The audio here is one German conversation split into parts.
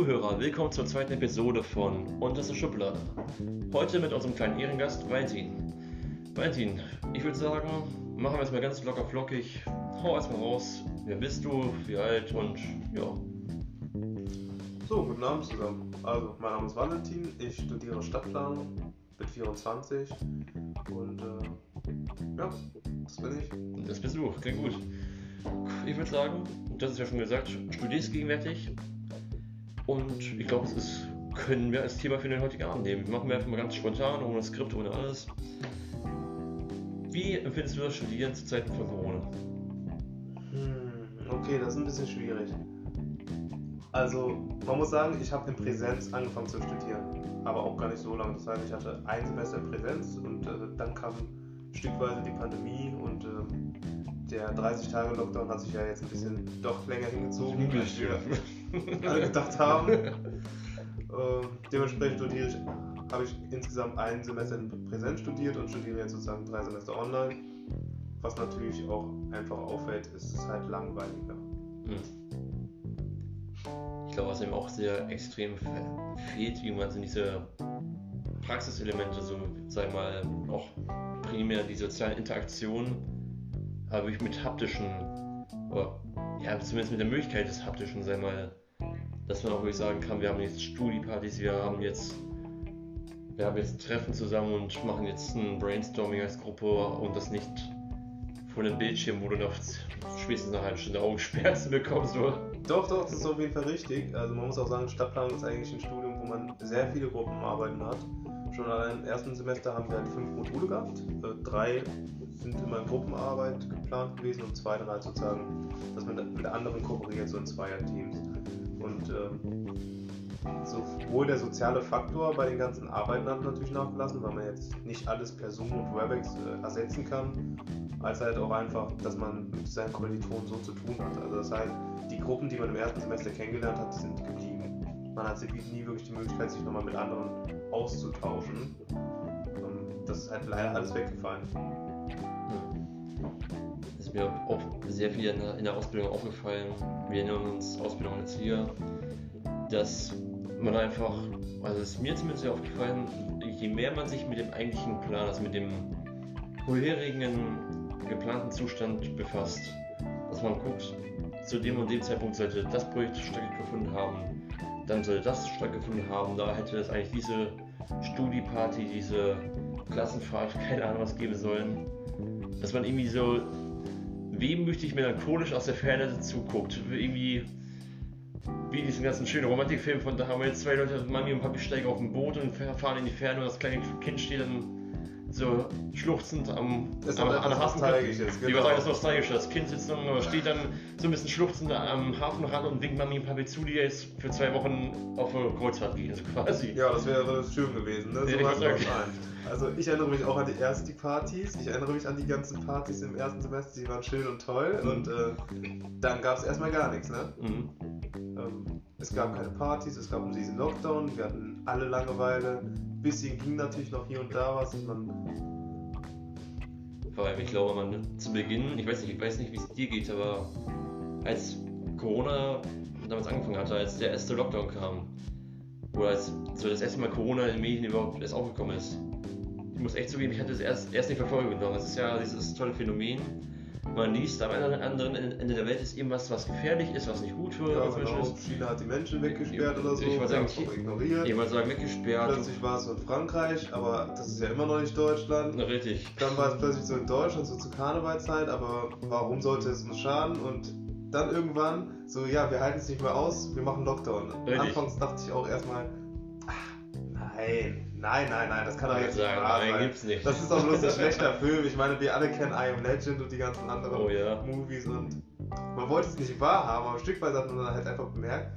Zuhörer, willkommen zur zweiten Episode von Unterste Schublade. Heute mit unserem kleinen Ehrengast Valentin. Valentin, ich würde sagen, machen wir es mal ganz locker flockig. Hau erstmal raus, wer bist du, wie alt und ja. So, guten Abend zusammen. Also, mein Name ist Valentin, ich studiere Stadtplanung, bin 24 und äh, ja, das bin ich. Das bist du, klingt gut. Ich würde sagen, das ist ja schon gesagt, studierst gegenwärtig und ich glaube, es ist, können wir als Thema für den heutigen Abend nehmen. Machen wir einfach mal ganz spontan, ohne Skript, ohne alles. Wie empfindest du das Studieren zu Zeiten von Corona? Hm, okay, das ist ein bisschen schwierig. Also, man muss sagen, ich habe in Präsenz angefangen zu studieren, aber auch gar nicht so lange. Das heißt, ich hatte ein Semester in Präsenz und äh, dann kam stückweise die Pandemie und ähm, der 30-Tage-Lockdown hat sich ja jetzt ein bisschen doch länger hingezogen, als wir alle gedacht haben. äh, dementsprechend studiere ich, habe ich insgesamt ein Semester in Präsenz studiert und studiere jetzt sozusagen drei Semester online. Was natürlich auch einfach auffällt, ist es halt langweiliger. Hm. Ich glaube, was ihm auch sehr extrem fehlt, wie man diese Praxiselemente, so sei mal auch primär die sozialen Interaktionen, habe ich mit haptischen, oder ja, zumindest mit der Möglichkeit des haptischen, sei mal, dass man auch wirklich sagen kann, wir haben jetzt Studiepartys, wir haben jetzt wir haben jetzt Treffen zusammen und machen jetzt ein Brainstorming als Gruppe und das nicht vor einem Bildschirm, wo du noch spätestens nach einer Stunde Augenschmerzen bekommst, oder? Doch, doch, das ist auf jeden Fall richtig. Also man muss auch sagen, Stadtplanung ist eigentlich ein Studium, wo man sehr viele Gruppenarbeiten hat. Schon allein im ersten Semester haben wir halt fünf Module gehabt. Äh, drei sind immer in Gruppenarbeit geplant gewesen und zwei halt sozusagen, dass man mit anderen kooperiert, so in Zweierteams. Und ähm, sowohl der soziale Faktor bei den ganzen Arbeiten hat natürlich nachgelassen, weil man jetzt nicht alles per Zoom und Webex äh, ersetzen kann, als halt auch einfach, dass man mit seinen Kommilitonen so zu tun hat. Also das heißt, die Gruppen, die man im ersten Semester kennengelernt hat, sind geblieben. Man hat nie wirklich die Möglichkeit, sich nochmal mit anderen auszutauschen. Das ist halt leider alles weggefallen. Das ist mir auch sehr viel in der Ausbildung aufgefallen. Wir nennen uns Ausbildung als hier, dass man einfach, also es ist mir zumindest sehr aufgefallen, je mehr man sich mit dem eigentlichen Plan, also mit dem vorherigen geplanten Zustand befasst, dass man guckt, zu dem und dem Zeitpunkt sollte das Projekt stattgefunden haben, dann sollte das stattgefunden haben, da hätte es eigentlich diese Studieparty, diese Klassenfahrt, keine Ahnung was geben sollen, dass man irgendwie so wehmütig melancholisch aus der Ferne zuguckt, irgendwie wie diesen ganzen schönen Romantikfilm von da haben wir jetzt zwei Leute, Mami und Papi steigen auf ein Boot und fahren in die Ferne und das kleine Kind steht dann so schluchzend am, Das am, an der Hafenkante. Genau. sagen, das ist nostalgisch. Das Kind sitzt dann, steht dann so ein bisschen schluchzend am Hafenrand und winkt Mami und Papi zu, die jetzt für zwei Wochen auf eine Kreuzfahrt gehen, so quasi. Ja, das wäre schön gewesen. Ne? Ja, So ich man sagen. meint. Also ich erinnere mich auch an die ersten Partys. Ich erinnere mich an die ganzen Partys im ersten Semester, die waren schön und toll. Mhm. Und äh, dann gab es erstmal gar nichts. Ne? Mhm. Ähm, es gab keine Partys, es gab diesen Lockdown, wir hatten alle Langeweile. Ein bisschen ging natürlich noch hier und da was. Und man, Vor allem, ich glaube, man zu Beginn, ich weiß nicht, ich weiß nicht, wie es dir geht, aber als Corona damals angefangen hatte, als der erste Lockdown kam, oder als so das erste Mal Corona in den Medien überhaupt erst aufgekommen ist, ich muss echt zugeben, ich hatte es erst, erst nicht verfolgen genommen. Es ist ja dieses tolle Phänomen. Man liest, am anderen anderen Ende der Welt ist irgendwas, was gefährlich ist, was nicht gut für ja, Menschen genau, ist. China hat die Menschen weggesperrt oder so. Ich wollte sagen, ignoriert. Jemand sagen weggesperrt. Plötzlich war es so in Frankreich, aber das ist ja immer noch nicht Deutschland. Na, richtig. Dann war es plötzlich so in Deutschland, so zur Karnevalzeit, aber warum sollte es uns schaden? Und dann irgendwann so, ja, wir halten es nicht mehr aus, wir machen Lockdown. Richtig. Anfangs dachte ich auch erstmal, nein, nein, nein, nein, das kann doch jetzt würde nicht sagen, wahr nein, sein. gibt's nicht. Das ist doch bloß ein schlechter Film. Ich meine, wir alle kennen I Am Legend und die ganzen anderen Oh ja. Movies und man wollte es nicht wahrhaben, aber stückweise hat man dann halt einfach bemerkt,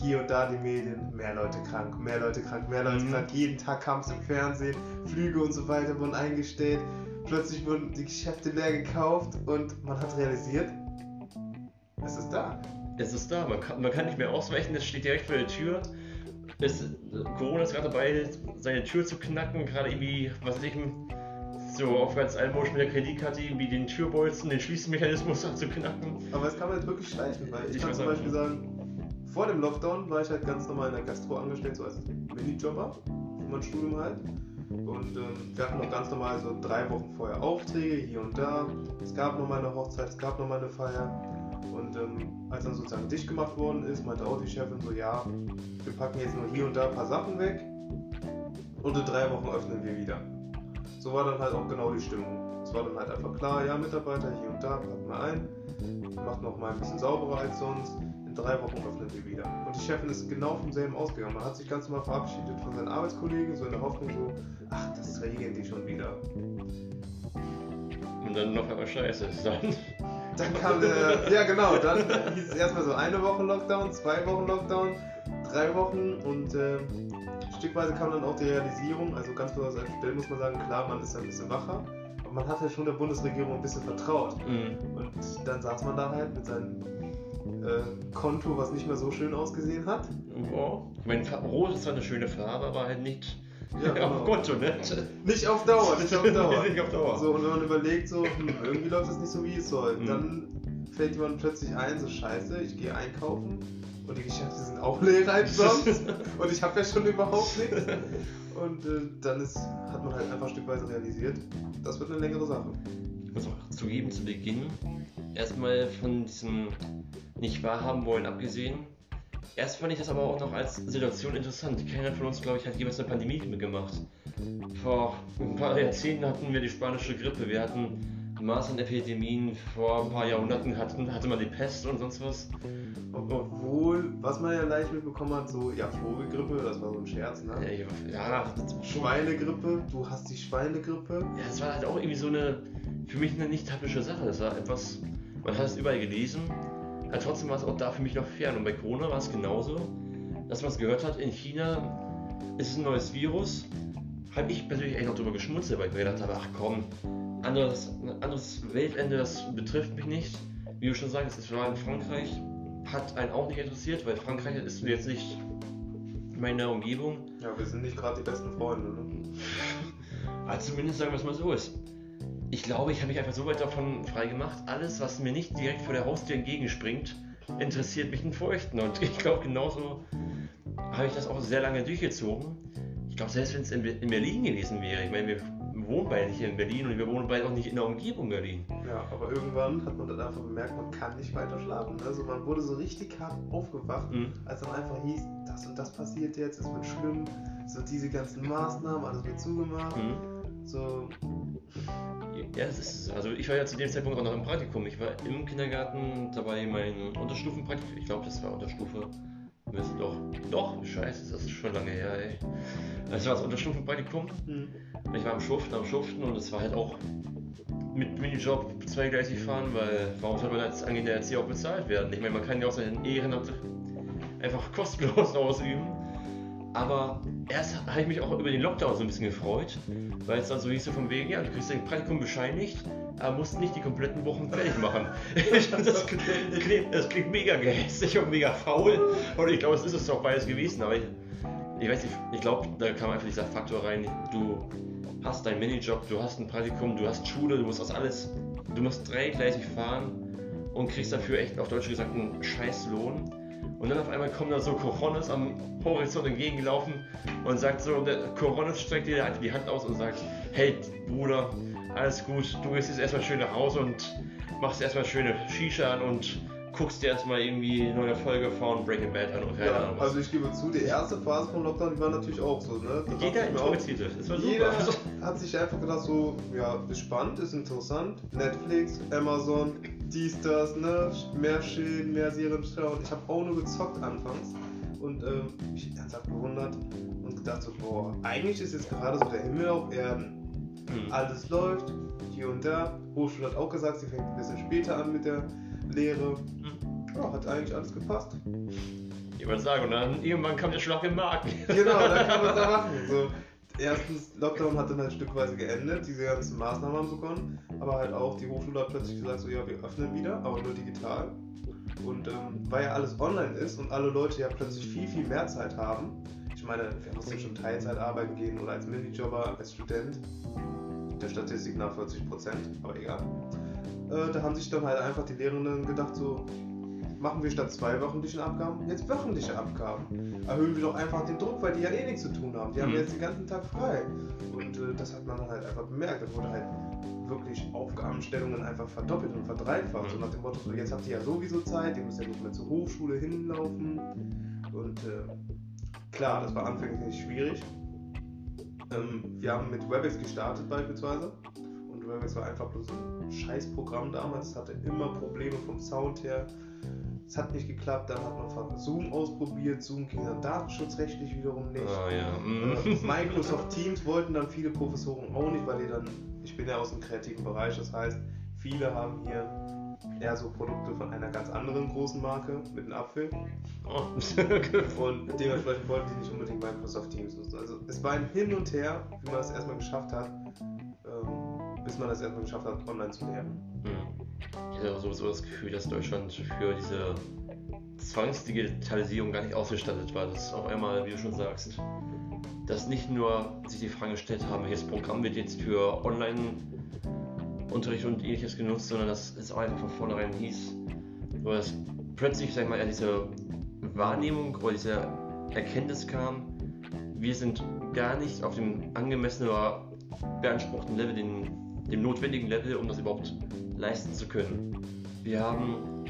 hier und da die Medien, mehr Leute krank, mehr Leute krank, mehr Leute Mhm. krank. Jeden Tag kam es im Fernsehen, Flüge und so weiter wurden eingestellt. Plötzlich wurden die Geschäfte leer gekauft und man hat realisiert, es ist da. Es ist da, man kann, man kann nicht mehr ausweichen, es steht direkt vor der Tür. Es, Corona ist gerade dabei, seine Tür zu knacken, gerade irgendwie, was weiß ich, so auf ganz altmodisch mit der Kreditkarte irgendwie den Türbolzen, den Schließmechanismus zu knacken. Aber es kann man jetzt wirklich schleichen, weil ich, Ich kann zum Beispiel nicht. sagen, vor dem Lockdown war ich halt ganz normal in der Gastro angestellt, so als Minijobber für mein Studium halt. Und ähm, wir hatten noch ganz normal so drei Wochen vorher Aufträge hier und da. Es gab nochmal eine Hochzeit, es gab nochmal eine Feier. Und ähm, als dann sozusagen dicht gemacht worden ist, meinte auch die Chefin so, ja, wir packen jetzt nur hier und da ein paar Sachen weg und in drei Wochen öffnen wir wieder. So war dann halt auch genau die Stimmung. Es war dann halt einfach klar, ja, Mitarbeiter hier und da, packen wir ein, macht noch mal ein bisschen sauberer als sonst. In drei Wochen öffnen wir wieder. Und die Chefin ist genau vom selben ausgegangen. Man hat sich ganz normal verabschiedet von seinen Arbeitskollegen, so in der Hoffnung so, ach, das regeln die schon wieder. Und dann noch einmal scheiße. Dann dann kam der, ja genau, dann hieß es erstmal so eine Woche Lockdown, zwei Wochen Lockdown, drei Wochen und äh, stückweise kam dann auch die Realisierung, also ganz besonders als Student muss man sagen, klar, man ist ein bisschen wacher, aber man hat ja schon der Bundesregierung ein bisschen vertraut. Mhm. Und dann saß man da halt mit seinem äh, Konto, was nicht mehr so schön ausgesehen hat. Ja. Ich meine, Rot ist zwar eine schöne Farbe, aber halt nicht ja, genau. auf Konto, ne? Nicht auf Dauer, nicht auf Dauer. nicht auf Dauer. So, und wenn man überlegt, so, hm, irgendwie läuft das nicht so, wie es soll, mhm. dann fällt jemand plötzlich ein, so scheiße, ich gehe einkaufen und die Geschäfte sind auch leer als sonst und ich habe ja schon überhaupt nichts. Und äh, dann ist, hat man halt einfach stückweise realisiert, das wird eine längere Sache. Ich muss auch zugeben, zu Beginn, erstmal von diesem nicht wahrhaben wollen abgesehen, Erst fand ich das aber auch noch als Situation interessant. Keiner von uns, glaube ich, hat jemals eine Pandemie mitgemacht. Vor ein paar Jahrzehnten hatten wir die spanische Grippe, wir hatten Masernepidemien, vor ein paar Jahrhunderten hatten, hatte man die Pest und sonst was. Obwohl, was man ja leicht mitbekommen hat, so, ja, Vogelgrippe, das war so ein Scherz, ne? Ja, ja Schweinegrippe, du hast die Schweinegrippe. Ja, das war halt auch irgendwie so eine, für mich eine nicht typische Sache. Das war etwas, man hat es überall gelesen ja, trotzdem war es auch da für mich noch fern. Und bei Corona war es genauso, dass man es gehört hat, in China ist es ein neues Virus. Habe ich persönlich eigentlich noch drüber geschmunzelt, weil ich mir gedacht habe, ach komm, anderes, anderes Weltende, das betrifft mich nicht. Wie du schon sagst, es war in Frankreich, hat einen auch nicht interessiert, weil Frankreich ist jetzt nicht meine Umgebung. Ja, wir sind nicht gerade die besten Freunde, ne? also zumindest sagen wir es mal so ist ich glaube, ich habe mich einfach so weit davon frei gemacht. Alles, was mir nicht direkt vor der Haustür entgegenspringt, interessiert mich in Feuchten. Und ich glaube, genauso habe ich das auch sehr lange durchgezogen. Ich glaube, selbst wenn es in, in, Berlin gewesen wäre, ich meine, wir wohnen beide nicht in Berlin und wir wohnen beide auch nicht in der Umgebung Berlin. Ja, aber irgendwann hat man dann einfach bemerkt, man kann nicht weiter schlafen. Also man wurde so richtig hart aufgewacht, mhm. als dann einfach hieß, das und das passiert jetzt, es wird schlimm, so diese ganzen Maßnahmen, alles wird zugemacht. Mhm. So, ja, es ist, also ich war ja zu dem Zeitpunkt auch noch im Praktikum. Ich war im Kindergarten dabei mein Unterstufenpraktikum. Ich glaube, das war Unterstufe. Müsste doch. Doch, scheiße, das ist schon lange her, ey. Das war das Unterstufenpraktikum. Mhm. Ich war am Schuften, am Schuften und es war halt auch mit Minijob zweigleisig fahren, weil warum soll man als angehender Erzieher auch bezahlt werden? Ich meine, man kann ja auch seinen Ehrenamt einfach kostenlos ausüben. Aber erst habe ich mich auch über den Lockdown so ein bisschen gefreut, weil es dann so hieß so von wegen, ja, du kriegst dein Praktikum bescheinigt, aber musst nicht die kompletten Wochen fertig machen. das, klingt, das klingt mega gehässig und mega faul. Und ich glaube, es ist es doch beides gewesen, aber ich, ich weiß nicht, ich glaube, da kam einfach dieser Faktor rein, du hast deinen Minijob, du hast ein Praktikum, du hast Schule, du musst das alles, du musst dreigleisig fahren und kriegst dafür echt auf Deutsch gesagt einen scheiß Lohn. Und dann auf einmal kommt da so Coronis am Horizont entgegengelaufen und sagt so, der Coronis streckt dir die Hand aus und sagt, hey Bruder, alles gut, du gehst jetzt erstmal schön nach Hause und machst erstmal schöne Shisha an und guckst dir erstmal irgendwie eine neue Folge von Breaking Bad an und keine ja, Ahnung. Also ich gebe zu, die erste Phase vom Lockdown, die war natürlich auch so, ne? Da jeder es. war Jeder hat sich einfach gedacht so, ja, spannend, ist interessant. Netflix, Amazon, dies, das, ne? Mehr Schilden, mehr Serien schauen. Ich habe auch nur gezockt anfangs und ähm, mich ernsthaft gewundert und gedacht so, boah, eigentlich ist jetzt gerade so der Himmel auf Erden. Mhm. Alles läuft, hier und da. Hochschule hat auch gesagt, sie fängt ein bisschen später an mit der Lehre. Mhm. Ja, hat eigentlich alles gepasst. Ich würde sagen, und dann irgendwann kam der Schlag im Magen. Genau, dann kann man es da machen. So erstens, Lockdown hat dann halt stückweise geendet, diese ganzen Maßnahmen haben begonnen, aber halt auch die Hochschule hat plötzlich gesagt, so ja, wir öffnen wieder, aber nur digital. Und ähm, weil ja alles online ist und alle Leute ja plötzlich viel, viel mehr Zeit haben, ich meine, wer muss denn schon Teilzeit arbeiten gehen oder als Minijobber, als Student, der Statistik nach 40 Prozent, aber egal. Äh, da haben sich dann halt einfach die Lehrenden gedacht, so, machen wir statt zwei wöchentlichen Abgaben jetzt wöchentliche Abgaben. Erhöhen wir doch einfach den Druck, weil die ja eh nichts zu tun haben. Die haben Mhm. jetzt den ganzen Tag frei. Und äh, das hat man dann halt einfach bemerkt. Da wurde halt wirklich Aufgabenstellungen einfach verdoppelt und verdreifacht. Mhm. So nach dem Motto, so, jetzt habt ihr ja sowieso Zeit, ihr müsst ja nicht mehr zur Hochschule hinlaufen. Und äh, klar, das war anfänglich nicht schwierig. Ähm, wir haben mit WebEx gestartet beispielsweise. Und WebEx war einfach bloß ein Scheißprogramm damals. Es hatte immer Probleme vom Sound her. Es hat nicht geklappt. Dann hat man von Zoom ausprobiert. Zoom ging dann datenschutzrechtlich wiederum nicht. Ah ja. Äh, Mhm. Microsoft Teams wollten dann viele Professoren auch nicht, weil die dann, ich bin ja aus dem kreativen Bereich, das heißt, viele haben hier eher so Produkte von einer ganz anderen großen Marke mit einem Apfel Oh. und dementsprechend wollten die nicht unbedingt Microsoft Teams nutzen. Also es war ein Hin und Her, wie man es erstmal geschafft hat, ähm, bis man es erstmal geschafft hat, online zu lernen. Hm. Ich hatte sowieso das Gefühl, dass Deutschland für diese Zwangsdigitalisierung gar nicht ausgestattet war. Dass auf einmal, wie du schon sagst, dass nicht nur sich die Frage gestellt haben, welches Programm wird jetzt für Online-Unterricht und ähnliches genutzt, sondern dass es auch einfach von vornherein hieß, dass plötzlich, sag ich mal, diese Wahrnehmung oder diese Erkenntnis kam, wir sind gar nicht auf dem angemessenen oder beanspruchten Level, den, dem notwendigen Level, um das überhaupt leisten zu können. Wir haben,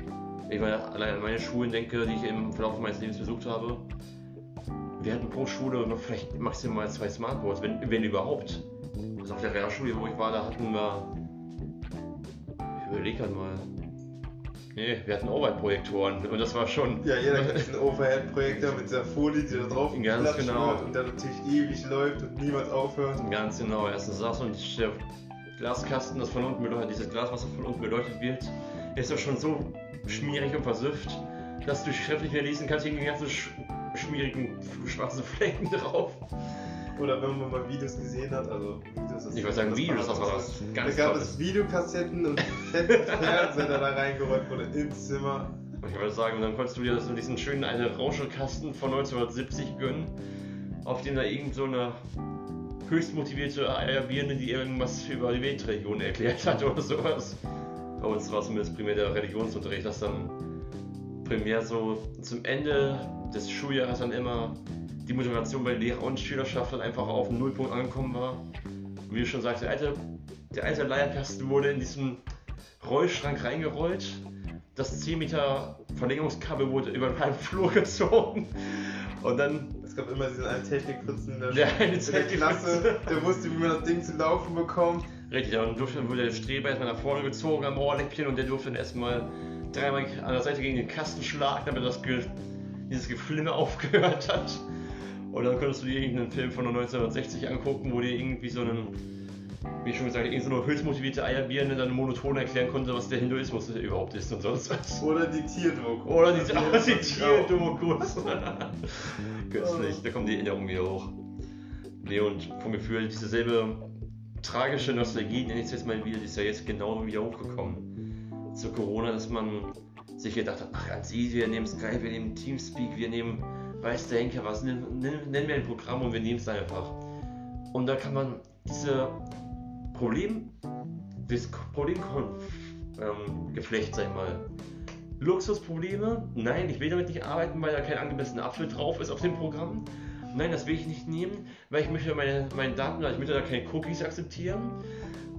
ich meine, allein an meine Schulen denke, die ich im Verlauf meines Lebens besucht habe, wir hatten pro Schule noch vielleicht maximal zwei Smartboards, wenn, wenn überhaupt. Also auf der Realschule, wo ich war, da hatten wir, ich überlege halt mal, nee, wir hatten Overhead-Projektoren und das war schon, Ja, jeder kennt diesen Overhead-Projektor mit dieser Folie, die da drauf Ganz genau. und dann natürlich ewig läuft und niemals aufhört. Ganz genau, erstens das und der Glaskasten, das von unten beleuchtet, dieses Glas, was von unten beleuchtet wird, ist doch schon so schmierig und versüfft, dass du schriftlich mehr lesen kannst, gegen die ganzen sch schmierigen schwarzen Flecken drauf. Oder wenn man mal Videos gesehen hat, also Videos ist Ich würde sagen das Videos, das war was. was Da ganz gab es Videokassetten und fetten Fernseher, der da reingeräumt wurde ins Zimmer. Und ich würde sagen, dann konntest du dir so diesen schönen alten Rauschekasten von 1970 gönnen, auf dem da irgend so eine höchst motivierte Eierbirne, die irgendwas über die Weltregion erklärt hat oder sowas. Bei uns war zumindest primär der Religionsunterricht, dass dann primär so zum Ende des Schuljahres dann immer die Motivation bei Lehrer und Schülerschaft dann einfach auf den Nullpunkt angekommen war. Wie du schon sagst, der alte, der alte Leierkasten wurde in diesen Rollschrank reingerollt. Das 10 Meter Verlängerungskabel wurde über den halben Flur gezogen. Und dann Es gab immer diesen einen Technikfritzen in der, eine in der Klasse, der wusste, wie man das Ding zu laufen bekommt. Richtig, dann durfte, wurde der Streber erstmal nach vorne gezogen am Ohrläppchen und der durfte dann erstmal dreimal an der Seite gegen den Kasten schlagen, damit das Ge dieses Geflimme aufgehört hat. Und dann konntest du dir irgendeinen Film von 1960 angucken, wo dir irgendwie so einen, wie schon gesagt, irgendeine so eine höchst motivierte Eierbirne dann monoton erklären konnte, was der Hinduismus überhaupt ist und sonst was. Oder die Tierdoku. Oder die, oh, die. Tierdokus. Götzlich, da kommt die Erinnerung wieder hoch. Nee, und vom Gefühl, diese selbe tragische Nostalgie, nenne ich es jetzt mal wieder, die ist ja jetzt genau wieder hochgekommen. Zu Corona, dass man sich gedacht hat, ach ganz easy, wir nehmen Skype, wir nehmen Teamspeak, wir nehmen, weiß der Henker was, nennen wir ein Programm und wir nehmen es einfach. Und da kann man diese Problem, das Problemgeflecht, ähm, Geflecht, sag ich mal, Luxusprobleme. Nein, ich will damit nicht arbeiten, weil da kein angemessener Apfel drauf ist auf dem Programm. Nein, das will ich nicht nehmen, weil ich möchte meine, meine Daten, ich möchte da keine Cookies akzeptieren.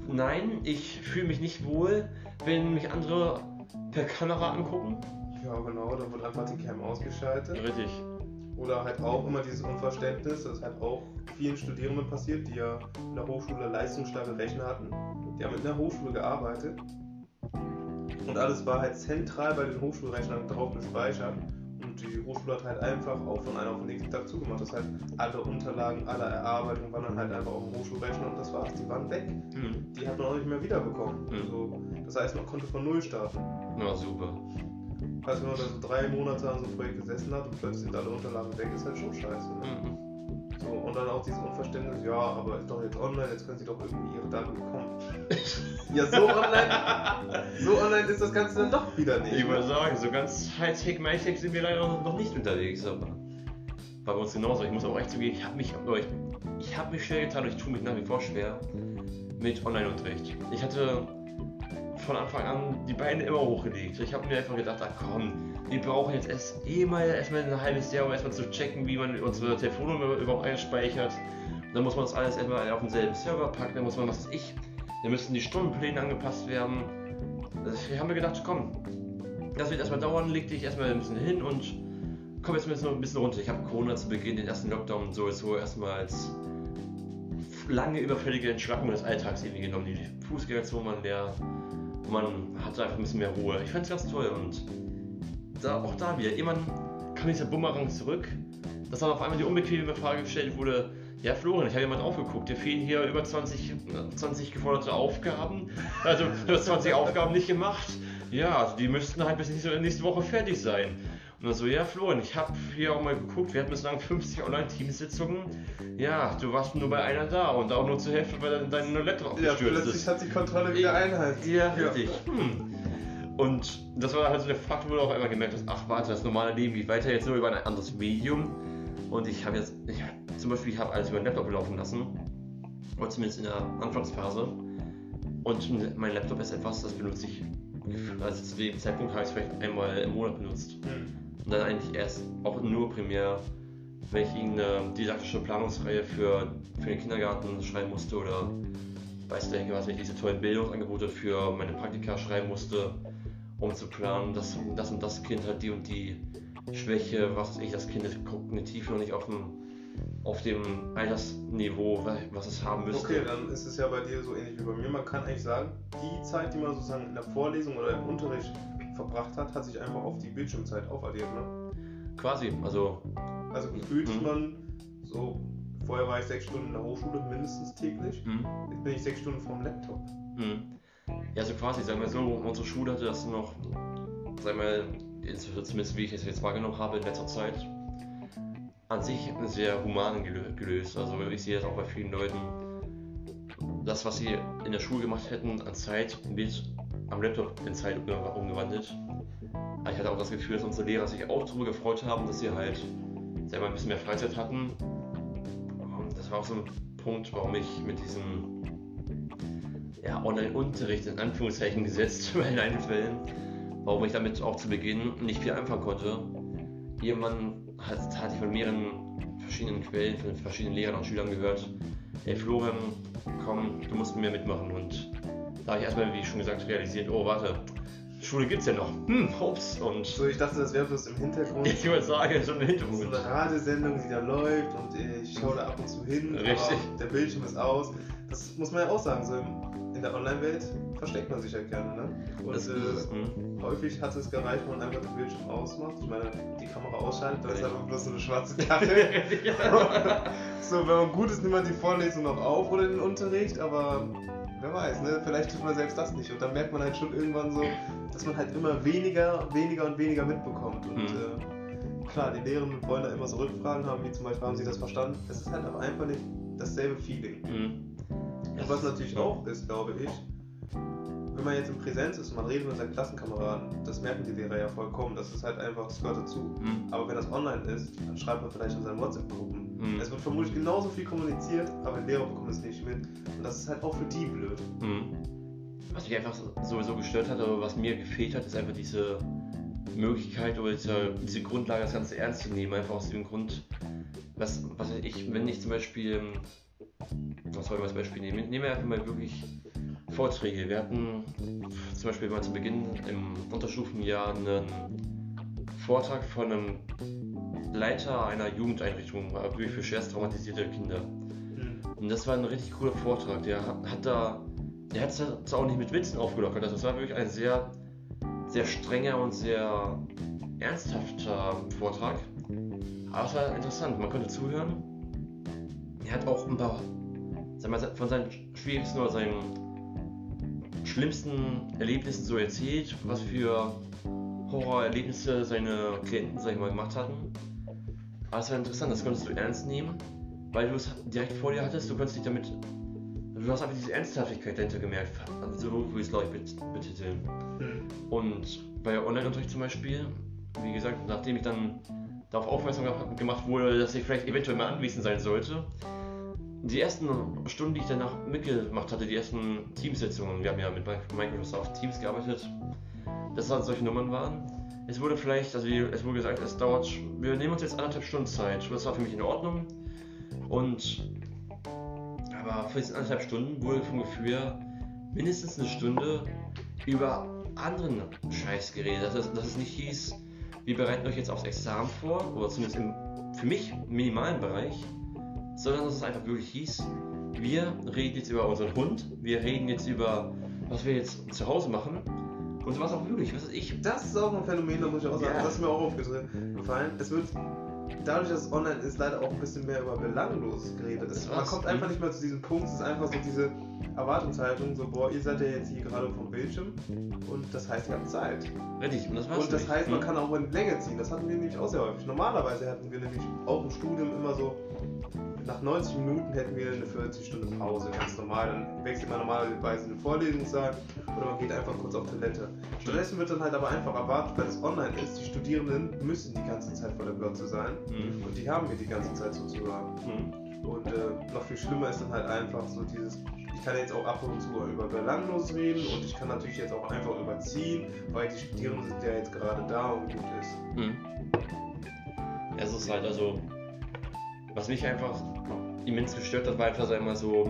Nein, ich fühle mich nicht wohl, wenn mich andere per Kamera angucken. Ja, genau, dann wird einfach die Cam ausgeschaltet. Richtig. Oder halt auch immer dieses Unverständnis, das halt auch vielen Studierenden passiert, die ja in der Hochschule leistungsstarke Rechner hatten. Die haben in der Hochschule gearbeitet und alles war halt zentral bei den Hochschulrechnern drauf gespeichert. Und die Hochschule hat halt einfach auch von einem auf den nächsten Tag zugemacht. Das heißt, alle Unterlagen, alle Erarbeitungen waren dann halt einfach auf dem Hochschulrechner und das war's. Die waren weg. Hm. Die hat man auch nicht mehr wiederbekommen. Mhm. Also, das heißt, man konnte von Null starten. Na super. Wenn man da so drei Monate an so einem Projekt gesessen hat und plötzlich sind alle Unterlagen weg, ist halt schon scheiße. Ne? Mhm. So, und dann auch dieses Unverständnis, ja, aber ist doch jetzt online, jetzt können sie doch irgendwie ihre Daten bekommen. ja, so online, so online ist das Ganze dann doch wieder nicht. Ich würde sagen, so ganz Hightech, MyTech sind wir leider noch nicht unterwegs, aber bei uns genauso. Ich muss auch echt zugeben, ich habe mich, ich, ich habe mich schwer getan und ich tue mich nach wie vor schwer mit Online-Unterricht. Ich hatte von Anfang an die Beine immer hochgelegt. Ich habe mir einfach gedacht, ach komm, wir brauchen jetzt erst eh mal erstmal ein halbes Jahr, um erstmal zu checken, wie man unsere Telefonnummer überhaupt einspeichert. Dann muss man das alles erstmal auf denselben Server packen, dann muss man, was weiß ich, dann müssen die Stundenpläne angepasst werden. Also wir haben mir gedacht, komm, das wird erstmal dauern, leg dich erstmal ein bisschen hin und komm jetzt mal ein bisschen runter. Ich habe Corona zu Beginn, den ersten Lockdown sowieso erstmal als lange überfällige Entschlackung des Alltags irgendwie genommen. Die Fußgängerzone waren leer, man hatte einfach ein bisschen mehr Ruhe. Ich fand es ganz toll und da, auch da wieder, irgendwann kam dieser Bumerang zurück, dass dann auf einmal die unbequeme Frage gestellt wurde, ja Florian, ich habe jemand aufgeguckt, dir fehlen hier über 20, 20 geforderte Aufgaben, also du hast 20 Aufgaben nicht gemacht, ja, also die müssten halt bis nächste Woche fertig sein. Und dann so, ja Florian, ich habe hier auch mal geguckt, wir hatten bislang 50 Online-Teamsitzungen. Ja, du warst nur bei einer da und auch nur zur Hälfte, weil dein Laptop ja, abgestürzt plötzlich ist. hat die Kontrolle wieder Einheit. Ja, richtig. Ja. Hm. Und das war halt so der Fakt, wo du auch einmal gemerkt hast, ach warte, das normale Leben geht weiter jetzt nur über ein anderes Medium. Und ich habe jetzt, ich, zum Beispiel, ich habe alles über den Laptop laufen lassen. Oder zumindest in der Anfangsphase. Und mein Laptop ist etwas, das benutze ich, also zu dem Zeitpunkt habe ich es vielleicht einmal im Monat benutzt. Mhm. Und dann eigentlich erst auch nur primär, wenn ich irgendeine didaktische Planungsreihe für, für den Kindergarten schreiben musste oder weiß der was, ich diese tollen Bildungsangebote für meine Praktika schreiben musste, um zu planen, dass das und das Kind hat die und die Schwäche, was ich, das Kind ist kognitiv noch nicht auf dem, auf dem Altersniveau, was es haben müsste. Okay, dann ist es ja bei dir so ähnlich wie bei mir. Man kann eigentlich sagen, die Zeit, die man sozusagen in der Vorlesung oder im Unterricht verbracht hat, hat sich einfach auf die Bildschirmzeit aufaddiert, ne? Quasi, also. Also gefühlt ist mhm. man so, vorher war ich sechs Stunden in der Hochschule mindestens täglich, mhm. jetzt bin ich sechs Stunden vorm Laptop. Mhm. Ja, also quasi, sagen wir so, unsere Schule hatte das noch, sagen wir, zumindest wie ich es jetzt wahrgenommen habe in letzter Zeit, an sich sehr human gelöst. Also ich sehe das auch bei vielen Leuten. Das, was sie in der Schule gemacht hätten an Zeit, wird am Laptop in Zeit umgewandelt. Aber ich hatte auch das Gefühl, dass unsere Lehrer sich auch darüber gefreut haben, dass sie halt selber ein bisschen mehr Freizeit hatten. Das war auch so ein Punkt, warum ich mit diesem ja, Online-Unterricht in Anführungszeichen gesetzt in einigen Fällen, warum ich damit auch zu Beginn nicht viel anfangen konnte. Irgendwann hat, hatte ich von mehreren verschiedenen Quellen, von verschiedenen Lehrern und Schülern gehört, ey Florian, komm, du musst mit mir mitmachen. Und da habe ich erstmal, wie schon gesagt, realisiert, oh warte, Schule gibt's ja noch. Hm, ups. Und so, ich dachte, das wäre bloß im Hintergrund. Ich würde sagen, schon im Hintergrund. So eine Radiosendung, die da läuft und ich schaue da ab und zu hin. Richtig. der Bildschirm ist aus. Das muss man ja auch sagen, so in der Online-Welt versteckt man sich ja gerne, ne? Und das, äh, hm. häufig hat es gereicht, wenn man einfach den Bildschirm ausmacht. Ich meine, die Kamera ausschaltet, da ist einfach bloß so eine schwarze Kachel. so, wenn man gut ist, nimmt man die Vorlesung noch auf oder den Unterricht, aber wer weiß, ne? Vielleicht tut man selbst das nicht. Und dann merkt man halt schon irgendwann so, dass man halt immer weniger, weniger und weniger mitbekommt. Und hm. äh, klar, die Lehrenden wollen da immer so Rückfragen haben, wie zum Beispiel, haben sie das verstanden? Es ist halt aber einfach nicht dasselbe Feeling. Hm. Und was natürlich auch ist, glaube ich, wenn man jetzt in Präsenz ist und man redet mit seinen Klassenkameraden, das merken die Lehrer ja vollkommen. Das ist halt einfach, das gehört dazu. Mhm. Aber wenn das online ist, dann schreibt man vielleicht in seinen WhatsApp-Gruppen. Mhm. Es wird vermutlich genauso viel kommuniziert, aber die Lehrer bekommen es nicht mit. Und das ist halt auch für die blöd. Mhm. Was mich einfach sowieso gestört hat, oder was mir gefehlt hat, ist einfach diese Möglichkeit oder diese, diese Grundlage, das Ganze ernst zu nehmen. Einfach aus dem Grund, was, was ich, wenn ich zum Beispiel was soll ich als Beispiel nehmen? Nehmen wir einfach mal wirklich Vorträge. Wir hatten zum Beispiel mal zu Beginn im Unterstufenjahr einen Vortrag von einem Leiter einer Jugendeinrichtung, wirklich für schwerst traumatisierte Kinder. Mhm. Und das war ein richtig cooler Vortrag. Der hat da, der hat es auch nicht mit Witzen aufgelockert. Also es war wirklich ein sehr, sehr strenger und sehr ernsthafter Vortrag. Aber es war interessant, man konnte zuhören. Er hat auch ein paar sag mal, von seinen schwierigsten oder seinen schlimmsten Erlebnissen so erzählt, was für Horrorerlebnisse seine Klienten, sag ich mal, gemacht hatten. Aber es war interessant, das konntest du ernst nehmen, weil du es direkt vor dir hattest, du konntest dich damit. Du hast einfach diese Ernsthaftigkeit dahinter gemerkt, so wie es glaube ich betiteln. Mhm. Und bei Online-Unterricht zum Beispiel, wie gesagt, nachdem ich dann darauf aufmerksam gemacht wurde, dass ich vielleicht eventuell mal anwesend sein sollte, die ersten Stunden, die ich danach mitgemacht hatte, die ersten Teamsitzungen, wir haben ja mit Microsoft Teams gearbeitet, dass halt solche Nummern waren. Es wurde vielleicht, also es wurde gesagt, es dauert, wir nehmen uns jetzt anderthalb Stunden Zeit. Das war für mich in Ordnung. Und aber für diese anderthalb Stunden wurde vom Gefühl mindestens eine Stunde über anderen Scheiß geredet. Dass es, dass es nicht hieß, wir bereiten euch jetzt aufs Examen vor, oder zumindest im für mich minimalen Bereich, sondern dass es einfach wirklich hieß, wir reden jetzt über unseren Hund, wir reden jetzt über, was wir jetzt zu Hause machen. Und so war es auch wirklich, was weiß ich. Das ist auch ein Phänomen, da muss ich auch sagen, ja. das ist mir auch aufgefallen. Es wird dadurch, dass es online ist, leider auch ein bisschen mehr über Belangloses geredet. Es, man kommt einfach nicht mehr zu diesem Punkt, es ist einfach so diese Erwartungshaltung, so, boah, ihr seid ja jetzt hier gerade vom Bildschirm und das heißt, ihr habt Zeit. Richtig, und das war's Und das nicht. heißt, man hm. kann auch in Länge ziehen. Das hatten wir nämlich auch sehr häufig. Normalerweise hatten wir nämlich auch im Studium immer so nach 90 Minuten hätten wir eine 40 Stunden Pause, ganz normal. Dann wechselt man normalerweise in den Vorlesungssaal oder man geht einfach kurz auf Toilette. Stattdessen wird dann halt aber einfach erwartet, weil es online ist, die Studierenden müssen die ganze Zeit vor der Glotze sein mhm. und die haben wir die ganze Zeit sozusagen. Mhm. Und äh, noch viel schlimmer ist dann halt einfach so dieses, ich kann jetzt auch ab und zu über belanglos reden und ich kann natürlich jetzt auch einfach überziehen, weil die Studierenden sind ja jetzt gerade da und gut ist. Mhm. Es ist halt also was mich einfach immens gestört hat, war einfach einmal so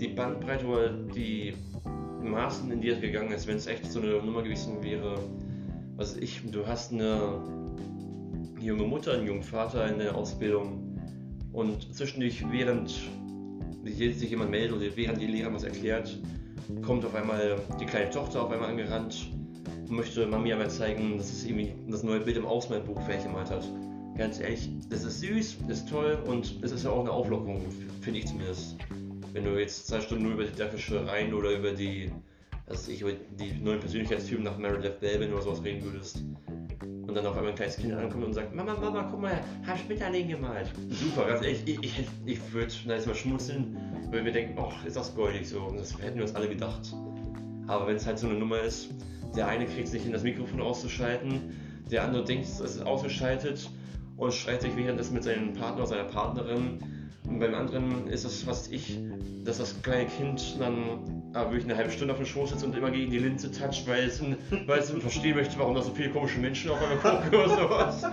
die Bandbreite oder die Maßen, in die es gegangen ist, wenn es echt so eine Nummer gewesen wäre. Was ich, du hast eine junge Mutter, einen jungen Vater in der Ausbildung und zwischendurch, während sich jemand meldet oder während die Lehrer was erklärt, kommt auf einmal die kleine Tochter auf einmal angerannt und möchte Mami aber zeigen, dass es irgendwie das neue Bild im Ausmalbuch fertig gemacht hat ganz ehrlich, das ist süß, ist toll und es ist ja auch eine Auflockerung, finde ich zumindest. Wenn du jetzt zwei Stunden nur über die Dackelschule rein oder über die, also ich, über die neuen Persönlichkeitstypen nach Meredith Belvin oder sowas reden würdest und dann auf einmal ein kleines Kind ankommt und sagt, Mama, Mama, guck mal, hab Schmetterling gemalt. Super, ganz ehrlich, ich, ich, ich würde da jetzt mal schmunzeln, weil wir denken, ach, ist das goldig so. Und das hätten wir uns alle gedacht. Aber wenn es halt so eine Nummer ist, der eine kriegt es nicht hin, das Mikrofon auszuschalten, der andere denkt, es ist ausgeschaltet und schreit sich währenddessen mit seinem Partner oder seiner Partnerin. Und beim anderen ist es fast ich, dass das kleine Kind dann aber wirklich eine halbe Stunde auf dem Schoß sitzt und immer gegen die Linse toucht, weil es, weil es verstehen möchte, warum da so viele komische Menschen auf einmal gucken oder sowas.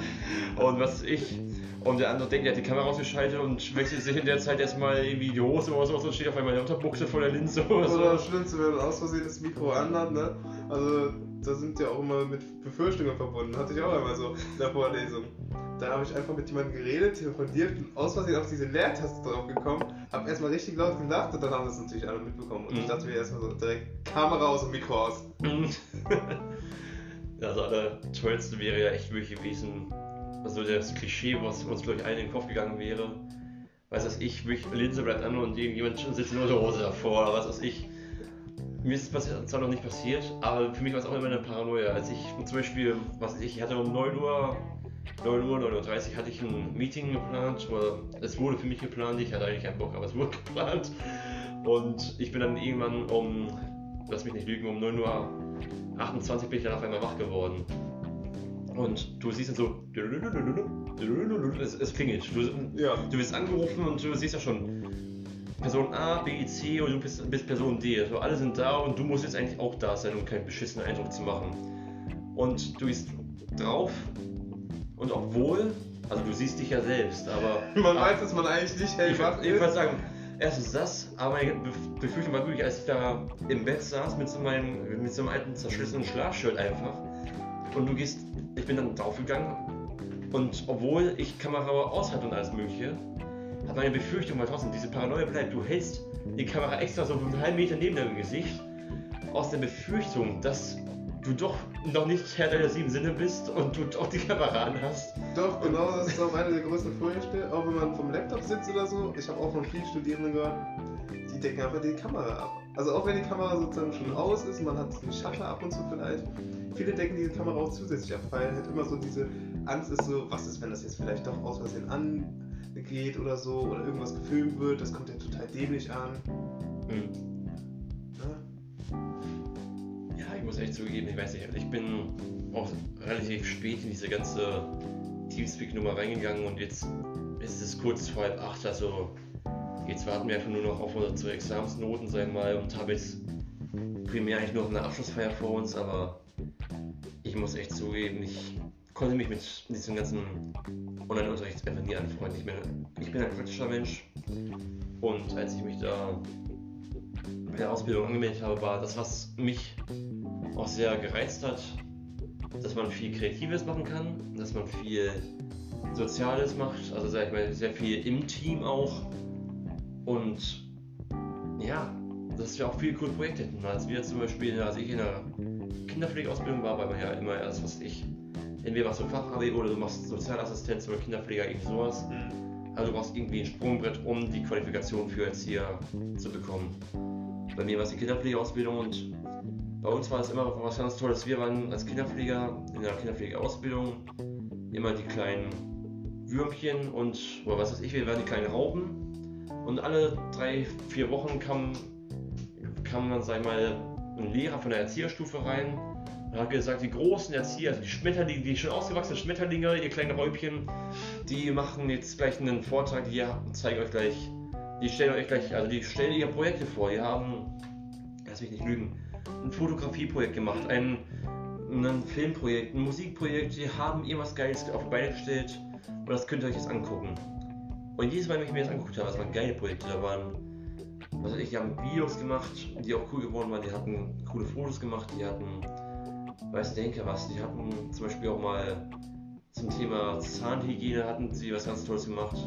Und was ich. Und der andere denkt, er hat die Kamera ausgeschaltet und wechselt sich in der Zeit erstmal irgendwie die Hose oder sowas und steht auf einmal in der Unterbuchse vor der Linse oder so. Oder das Schlimmste, wenn man aus Versehen das Mikro anhat, ne? Also, da sind ja auch immer mit Befürchtungen verbunden. Hatte ich auch einmal so in der Vorlesung. Da habe ich einfach mit jemandem geredet, telefoniert und aus Versehen auf diese Leertaste drauf gekommen, habe erstmal richtig laut gelacht und dann haben das natürlich alle mitbekommen. Und mhm. ich dachte mir erstmal so direkt Kamera aus und Mikro aus. also aller tollste wäre ja echt wirklich gewesen, also das Klischee, was uns glaube ich allen in den Kopf gegangen wäre. Weiß was ich, wirklich Linse bleibt an und irgendjemand sitzt nur der Hose davor, was weiß ich. Mir ist es zwar noch nicht passiert, aber für mich war es auch immer eine Paranoia. Als ich zum Beispiel, was ich, ich hatte um 9 Uhr 9 Uhr, 9.30 Uhr hatte ich ein Meeting geplant, oder es wurde für mich geplant, ich hatte eigentlich keinen Bock, aber es wurde geplant. Und ich bin dann irgendwann um, lass mich nicht lügen, um 9 Uhr 28 bin ich dann auf einmal wach geworden. Und du siehst dann so, es, es klingelt. Du, ja. du wirst angerufen und du siehst ja schon, Person A, B, C und du bist, bist Person D. Also alle sind da und du musst jetzt eigentlich auch da sein, um keinen beschissenen Eindruck zu machen. Und du gehst drauf und obwohl, also du siehst dich ja selbst, aber. Man aber, weiß, dass man eigentlich nicht hellwach ist. Ich würde sagen, erstens das, aber meine Befürchtung war wirklich, als ich da im Bett saß mit so meinem, mit so einem alten zerschlissenen Schlafshirt einfach. Und du gehst, ich bin dann draufgegangen und obwohl ich Kamera aus hatte und alles Mögliche, hat meine Befürchtung mal trotzdem, diese Paranoia bleibt. Du hältst die Kamera extra so einen halben Meter neben deinem Gesicht, aus der Befürchtung, dass du doch noch nicht Herr deiner sieben Sinne bist und du doch die Kamera an hast. Doch, genau, das ist auch eine der größten Furchte. Auch wenn man vom Laptop sitzt oder so. Ich habe auch von vielen Studierenden gehört, die decken einfach die Kamera ab. Also auch wenn die Kamera sozusagen schon aus ist, man hat einen Shutter ab und zu vielleicht. Viele decken diese Kamera auch zusätzlich ab, weil halt immer so diese Angst ist so, was ist, wenn das jetzt vielleicht doch aus Versehen angeht oder so oder irgendwas gefilmt wird, das kommt ja total dämlich an. Mhm. muss echt zugeben, ich weiß nicht, ich bin auch relativ spät in diese ganze Teamspeak-Nummer reingegangen und jetzt ist es kurz vor halb acht, also Jetzt warten wir einfach nur noch auf unsere Examensnoten, sagen wir mal, und haben jetzt primär eigentlich noch eine Abschlussfeier vor uns, aber ich muss echt zugeben, ich konnte mich mit diesem ganzen Online-Unterricht einfach nie anfreunden. Ich bin, ich bin ein praktischer Mensch und als ich mich da bei der Ausbildung angemeldet habe, war das, was mich auch sehr gereizt hat, dass man viel Kreatives machen kann, dass man viel Soziales macht, also sag ich mal, sehr viel im Team auch. Und ja, dass wir auch viele coole Projekte hätten. Als wir zum Beispiel, als ich in der Kinderpflegeausbildung war, weil man ja immer erst, was ich, entweder machst du Fachabi oder du machst Sozialassistenz oder Kinderpfleger, irgendwie sowas. Mhm. Also du brauchst irgendwie ein Sprungbrett, um die Qualifikation für Erzieher zu bekommen. Bei mir war es die Kinderpflegeausbildung und bei uns war es immer was ganz Tolles. Wir waren als Kinderpfleger in der Kinderpflegeausbildung immer die kleinen Würmchen und, oder was weiß ich, wir waren die kleinen Raupen. Und alle drei, vier Wochen kam, kam dann, sag ich mal, ein Lehrer von der Erzieherstufe rein und hat gesagt, die großen Erzieher, also die Schmetterlinge, die schon ausgewachsenen Schmetterlinge, ihr kleinen Räubchen, die machen jetzt gleich einen Vortrag, die zeigen euch gleich, die stellen euch gleich, also die stellen ihre Projekte vor. Die haben, lass mich nicht lügen, ein Fotografieprojekt gemacht, ein, ein Filmprojekt, ein Musikprojekt, die haben irgendwas Geiles auf die Beine gestellt und das könnt ihr euch jetzt angucken. Und jedes Mal, wenn ich mir das angeguckt habe, das waren geile Projekte, da waren, was weiß ich, die haben Videos gemacht, die auch cool geworden waren, die hatten coole Fotos gemacht, die hatten, weiß denke was, die hatten zum Beispiel auch mal zum Thema Zahnhygiene hatten sie was ganz Tolles gemacht,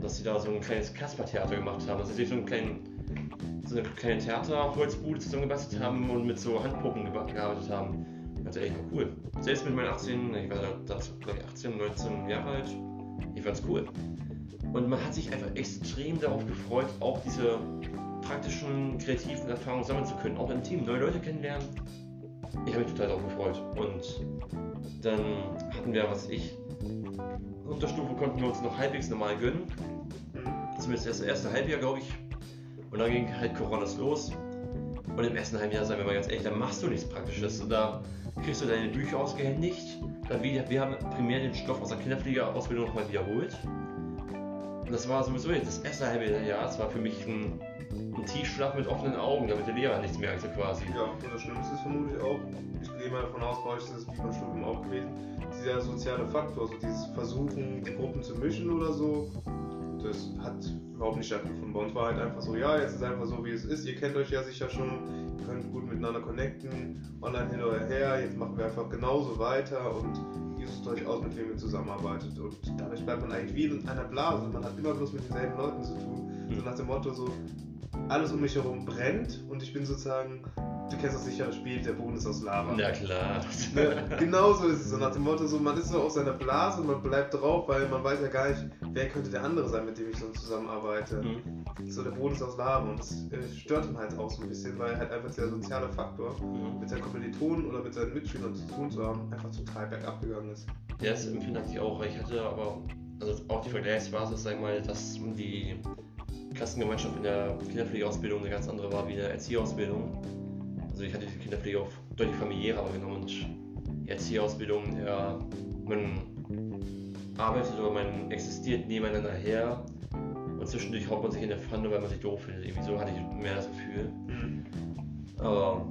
dass sie da so ein kleines Kaspertheater gemacht haben, dass sie so einen kleinen so eine kleine Theaterholzbude zusammengebastelt haben und mit so Handpuppen gearbeitet haben. Ist echt cool. Selbst mit meinen 18, ich war da glaube ich 18, 19 Jahre alt, ich fand's cool. Und man hat sich einfach extrem darauf gefreut, auch diese praktischen, kreativen Erfahrungen sammeln zu können, auch im Team, neue Leute kennenlernen. Ich habe mich total darauf gefreut. Und dann hatten wir, was ich, Unterstufe konnten wir uns noch halbwegs normal gönnen. Zumindest das erste Halbjahr, glaube ich, und dann ging halt Corona los. Und im ersten halben Jahr, sagen wir mal ganz ehrlich, da machst du nichts Praktisches. Da kriegst du deine Bücher ausgehändigt. Wir haben primär den Stoff aus der Kinderpflegeausbildung nochmal wiederholt. Und das war sowieso jetzt das erste halbe Jahr. Es war für mich ein, ein Tiefschlaf mit offenen Augen, damit der Lehrer nichts merkte quasi. Ja, und das Schlimmste ist vermutlich auch, ich gehe mal davon aus, bei euch ist das wie beim Studium auch gewesen, dieser soziale Faktor, so dieses Versuchen, die Gruppen zu mischen oder so, das hat überhaupt nicht stattgefunden. Bei uns war halt einfach so, ja, jetzt ist einfach so, wie es ist. Ihr kennt euch ja sicher schon, ihr könnt gut miteinander connecten, online hin oder her. Jetzt machen wir einfach genauso weiter und ihr sucht euch aus, mit wem ihr zusammenarbeitet. Und dadurch bleibt man eigentlich wie in einer Blase. Man hat immer bloß mit denselben Leuten zu tun. So nach dem Motto so, alles um mich herum brennt und ich bin sozusagen du kennst das sicher, das Spiel, der Boden ist aus Lava. Ja klar. Ne? Genauso ist es so nach dem Motto, so, man ist so auf seiner Blase und man bleibt drauf, weil man weiß ja gar nicht, wer könnte der andere sein, mit dem ich so zusammenarbeite. Mhm. So, der Boden ist aus Lava und das äh, stört ihn halt auch so ein bisschen, weil halt einfach der soziale Faktor mhm. mit seinen Kommilitonen oder mit seinen Mitschülern zu tun zu haben, einfach total bergab gegangen ist. Ja, das empfinde ich auch. Ich hatte aber also auch die Vergleichsbasis, sag ich mal, dass die Klassengemeinschaft in der Kinderpflegeausbildung eine ganz andere war wie in der Erzieherausbildung. Also ich hatte die Kinderpflege auch deutlich familiärer genommen und die Erzieherausbildung, ja, man arbeitet oder man existiert nebeneinander her und zwischendurch haut man sich in der Pfanne, weil man sich doof findet. Irgendwie so hatte ich mehr das Gefühl. Mhm. Aber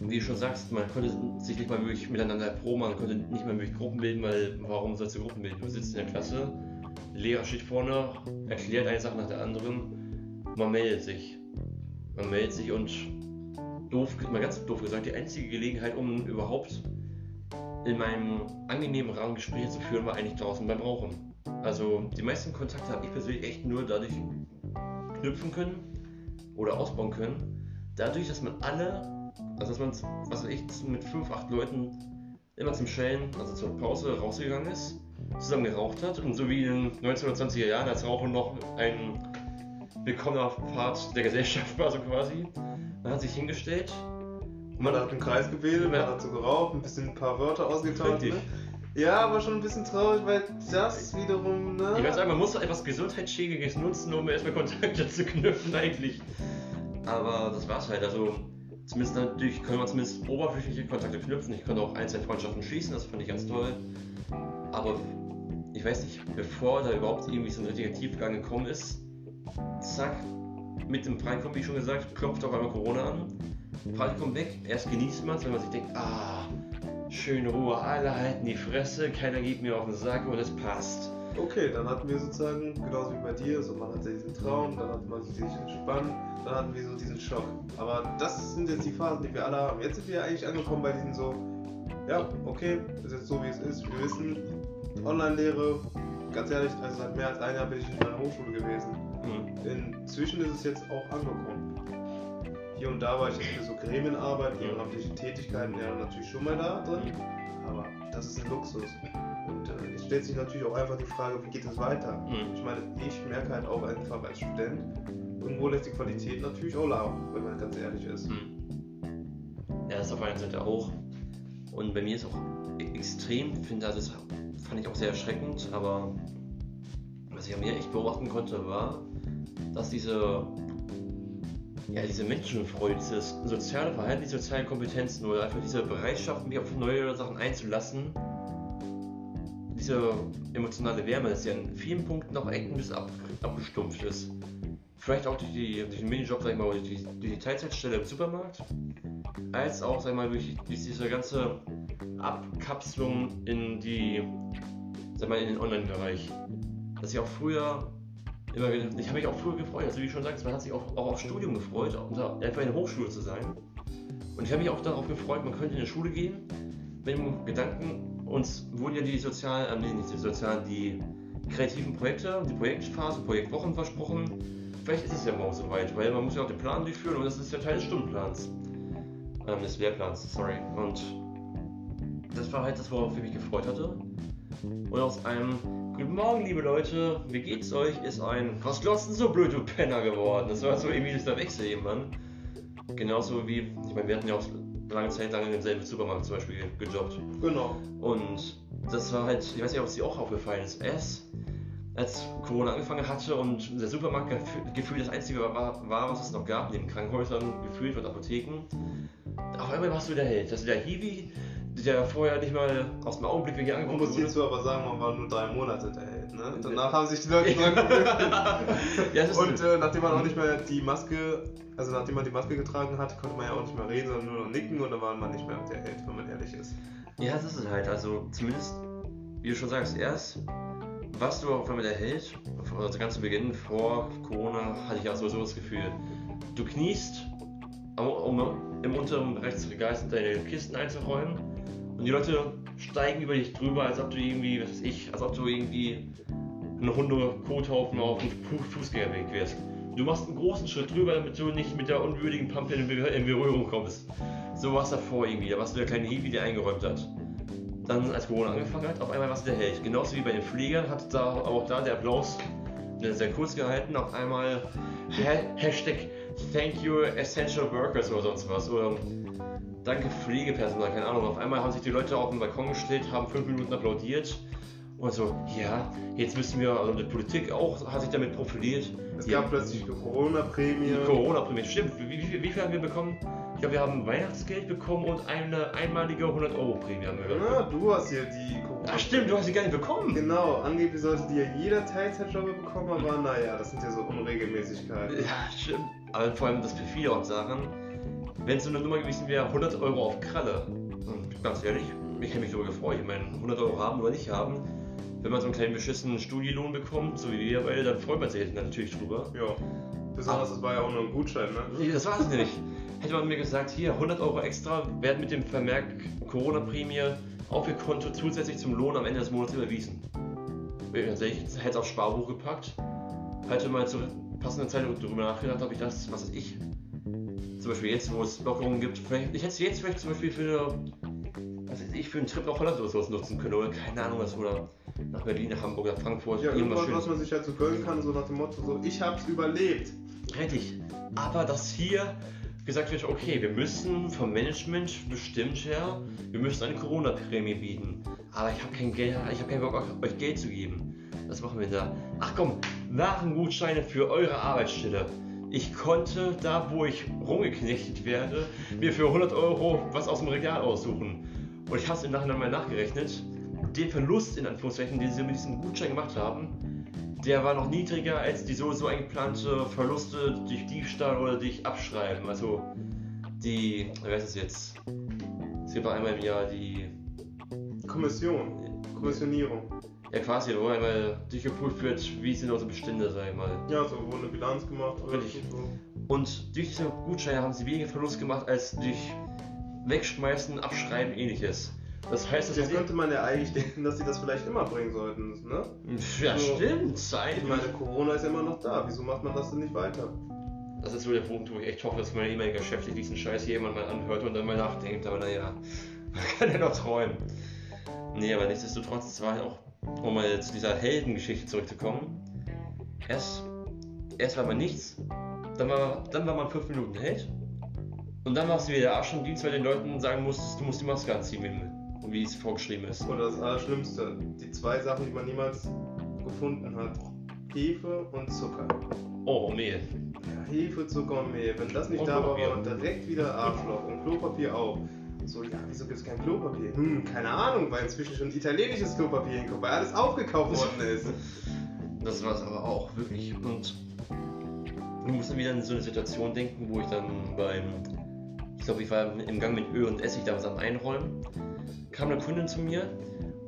wie du schon sagst, man konnte sich nicht mal wirklich miteinander erproben, man konnte nicht mal wirklich Gruppen bilden, weil warum sollst du Gruppen bilden? Du sitzt in der Klasse, Lehrer steht vorne, erklärt eine Sache nach der anderen, man meldet sich. Man meldet sich und doof, mal ganz doof gesagt, die einzige Gelegenheit, um überhaupt in meinem angenehmen Rahmen Gespräche zu führen, war eigentlich draußen beim Rauchen. Also die meisten Kontakte habe ich persönlich echt nur dadurch knüpfen können oder ausbauen können. Dadurch, dass man alle, also dass man, was weiß ich, mit 5, 8 Leuten immer zum Schellen, also zur Pause rausgegangen ist, zusammen geraucht hat und so wie in den 1920er Jahren, als Rauchen noch ein willkommener Part der Gesellschaft war, so quasi, man hat sich hingestellt. Man hat im Kreis gebildet, man hat so geraucht, ein bisschen ein paar Wörter ausgetauscht. Ne? Ja, aber schon ein bisschen traurig, weil das wiederum, ne? Ich würde sagen, man muss etwas Gesundheitsschädiges nutzen, um erstmal Kontakte zu knüpfen, eigentlich. Aber das war's halt. Also, zumindest natürlich können wir zumindest oberflächliche Kontakte knüpfen. Ich konnte auch ein, zwei Freundschaften schließen, das fand ich ganz toll. Aber ich weiß nicht, bevor da überhaupt irgendwie so ein richtiger Tiefgang gekommen ist, zack, mit dem Praktikum, wie schon gesagt, klopft auf einmal Corona an. Praktikum weg, erst genießt man es, wenn man sich denkt, ah, schöne Ruhe, alle halten die Fresse, keiner geht mir auf den Sack und es passt. Okay, dann hatten wir sozusagen, genauso wie bei dir, so man hatte diesen Traum, dann hatte man sich entspannt, dann hatten wir so diesen Schock. Aber das sind jetzt die Phasen, die wir alle haben. Jetzt sind wir eigentlich angekommen bei diesen so, ja, okay, ist jetzt so wie es ist. Wir wissen, Online-Lehre, ganz ehrlich, also seit mehr als einem Jahr bin ich in meiner Hochschule gewesen. Mhm. Inzwischen ist es jetzt auch angekommen. Hier und da war ich jetzt für so Gremienarbeit, ehrenamtliche Tätigkeiten ja natürlich schon mal da drin, mhm. aber das ist ein Luxus. Und äh, jetzt stellt sich natürlich auch einfach die Frage, wie geht es weiter? Mhm. Ich meine, ich merke halt auch einfach als Student, irgendwo lässt die Qualität natürlich auch laufen, wenn man ganz ehrlich ist. Mhm. Ja, das ist auf einer Seite auch. Und bei mir ist auch e-, extrem, finde also das fand ich auch sehr erschreckend, aber was ich an mir echt beobachten konnte, war, dass diese ja, diese Menschenfreude, dieses soziale Verhalten, die sozialen Kompetenzen oder einfach diese Bereitschaft, mich auf neue Sachen einzulassen, diese emotionale Wärme, dass sie an vielen Punkten auch ein bisschen ab, abgestumpft ist. Vielleicht auch durch, die, durch den Minijob, sag ich mal, durch die, durch die Teilzeitstelle im Supermarkt, als auch, sag ich mal, durch diese ganze Abkapselung in die, sag mal, in den Online-Bereich. Dass ich auch früher immer ich habe mich auch früher gefreut, also wie du schon sagst, man hat sich auch, auch aufs Studium gefreut, einfach in der Hochschule zu sein. Und ich habe mich auch darauf gefreut, man könnte in die Schule gehen, mit dem Gedanken, uns wurden ja die sozialen, äh, nicht die sozialen, die kreativen Projekte, die Projektphase, Projektwochen versprochen. Vielleicht ist es ja morgen soweit, weil man muss ja auch den Plan durchführen und das ist ja Teil des Stundenplans. Ähm, des Lehrplans, sorry. Und das war halt das, worauf ich mich gefreut hatte. Und aus einem Guten Morgen, liebe Leute, wie geht's euch? Ist ein Was glotzt denn so blöd, du Penner geworden? Das war so irgendwie der Wechsel eben, Mann. Genauso wie, ich meine, wir hatten ja auch lange Zeit lang in demselben Supermarkt zum Beispiel gejobbt. Genau. Und das war halt, ich weiß nicht, ob es dir auch aufgefallen ist. Erst als Corona angefangen hatte und der Supermarkt gefühlt das einzige war, war, was es noch gab, neben Krankenhäusern gefühlt und Apotheken. Auf einmal warst du der Held. Also der Hiwi, der vorher nicht mal aus dem Augenblick hier angekommen ist. Man muss hierzu aber sagen, man war nur drei Monate der Held. Ne? Danach haben sich die Leute ja, Und äh, nachdem man auch nicht mehr die Maske, also nachdem man die Maske getragen hat, konnte man ja auch nicht mehr reden, sondern nur noch nicken und dann war man nicht mehr der Held, wenn man ehrlich ist. Ja, das ist es halt. Also zumindest, wie du schon sagst, erst warst du auf einmal der Held. Also ganz zu Beginn vor Corona hatte ich ja sowieso das Gefühl, du kniest, um im unteren rechts Regal deine Kisten einzuräumen und die Leute steigen über dich drüber, als ob du irgendwie, was weiß ich, als ob du irgendwie ein Hunde-Kothaufen auf dem Fußgängerweg wärst. Du machst einen großen Schritt drüber, damit du nicht mit der unwürdigen Pampe in Berührung kommst. So war es davor irgendwie, da warst du der kleine Hiwi, der eingeräumt hat. Dann, als Corona angefangen hat, auf einmal warst du der Held. Genauso wie bei den Pflegern hat da auch da der Applaus sehr kurz gehalten, auf einmal Hashtag Thank you Essential Workers oder sonst was. Oder Danke Pflegepersonal, keine Ahnung. Auf einmal haben sich die Leute auf den Balkon gestellt, haben fünf Minuten applaudiert. Und so, ja, jetzt müssen wir, also die Politik auch hat sich damit profiliert. Es gab plötzlich Corona-Prämie. Corona-Prämie, stimmt. Wie, wie, wie, viel haben wir bekommen? Ich glaube, wir haben Weihnachtsgeld bekommen und eine einmalige 100-Euro-Prämie haben wir Ja, du hast ja die Corona. Ach stimmt, du hast sie gar nicht bekommen. Genau, angeblich sollte die ja jeder Teilzeitjobber bekommen, aber naja, das sind ja so Unregelmäßigkeiten. Ja, stimmt. Aber vor allem das perfide auch Sachen wenn es so eine Nummer gewesen wäre, 100 Euro auf Kralle. Und ganz ehrlich, ich hätte mich darüber gefreut. Ich meine, 100 Euro haben oder nicht haben. Wenn man so einen kleinen beschissenen Studielohn bekommt, so wie wir beide, dann freut man sich natürlich drüber. Ja. Besonders, das war ja auch nur ein Gutschein, ne? Nee, das war es nicht. Hätte man mir gesagt, hier 100 Euro extra werden mit dem Vermerk Corona-Prämie auf Ihr Konto zusätzlich zum Lohn am Ende des Monats überwiesen. Ich hätte es aufs Sparbuch gepackt, hätte mal zur passenden Zeit darüber nachgedacht, ob ich das, was ich, zum Beispiel jetzt, wo es Lockerungen gibt, vielleicht, ich hätte es jetzt vielleicht zum Beispiel für, was weiß ich, für einen Trip nach Holland oder sowas nutzen können oder keine Ahnung was, oder nach Berlin, nach Hamburg, nach Frankfurt. Ja, irgendwas, was man sich halt so gönnen kann, so nach dem Motto, so, ich hab's überlebt. Richtig. Aber dass hier gesagt wird, okay, wir müssen vom Management bestimmt her, wir müssen eine Corona-Prämie bieten. Aber ich habe kein Geld, ich habe keinen Bock, euch Geld zu geben. Was machen wir da? Ach komm, Warengutscheine für eure Arbeitsstelle ich konnte da, wo ich rumgeknechtet werde, mir für 100 Euro was aus dem Regal aussuchen. Und ich habe es im Nachhinein mal nachgerechnet. Den Verlust, in Anführungszeichen, den sie mit diesem Gutschein gemacht haben, der war noch niedriger als die so, so eingeplante Verluste durch Diebstahl oder durch Abschreiben. Also die, wer ist es jetzt? Es gibt einmal im Jahr die Kommission. Kommissionierung. Ja, quasi, wo einmal durchgeprüft wird, wie sind unsere Bestände, sag ich mal. Ja, so wurde eine Bilanz gemacht. Richtig. So. Und durch diese Gutscheine haben sie weniger Verlust gemacht als durch Wegschmeißen, Abschreiben, ähnliches. Das heißt, dass Jetzt könnte man ja eigentlich denken, dass sie das vielleicht immer bringen sollten, ne? Ja, So. stimmt. Ich Eigentlich. meine, Corona ist ja immer noch da. Wieso macht man das denn nicht weiter? Das ist so der Punkt, wo ich echt hoffe, dass mein ehemaliger Chef sich diesen Scheiß hier jemand mal anhört und dann mal nachdenkt. Aber naja, man kann ja noch träumen. Nee, aber nichtsdestotrotz, es war halt auch, um mal zu dieser Heldengeschichte zurückzukommen. Erst, erst war man nichts, dann war, dann war man fünf Minuten Held. Und dann warst du wieder Arsch im Dienst, weil den Leuten sagen musstest, du musst die Maske anziehen, wie, wie es vorgeschrieben ist. Oder das Allerschlimmste, die zwei Sachen, die man niemals gefunden hat. Hefe und Zucker. Oh, Mehl. Ja, Hefe, Zucker und Mehl. Wenn das nicht Und da war, war direkt wieder Arschloch. Und Klopapier auch. So, ja, wieso gibt es kein Klopapier? Hm, keine Ahnung, weil inzwischen schon italienisches Klopapier hinkommt, weil alles aufgekauft worden ist. Das war es aber auch, wirklich. Und ich muss dann wieder in so eine Situation denken, wo ich dann beim, ich glaube, ich war im Gang mit Öl und Essig damals am Einräumen, kam eine Kundin zu mir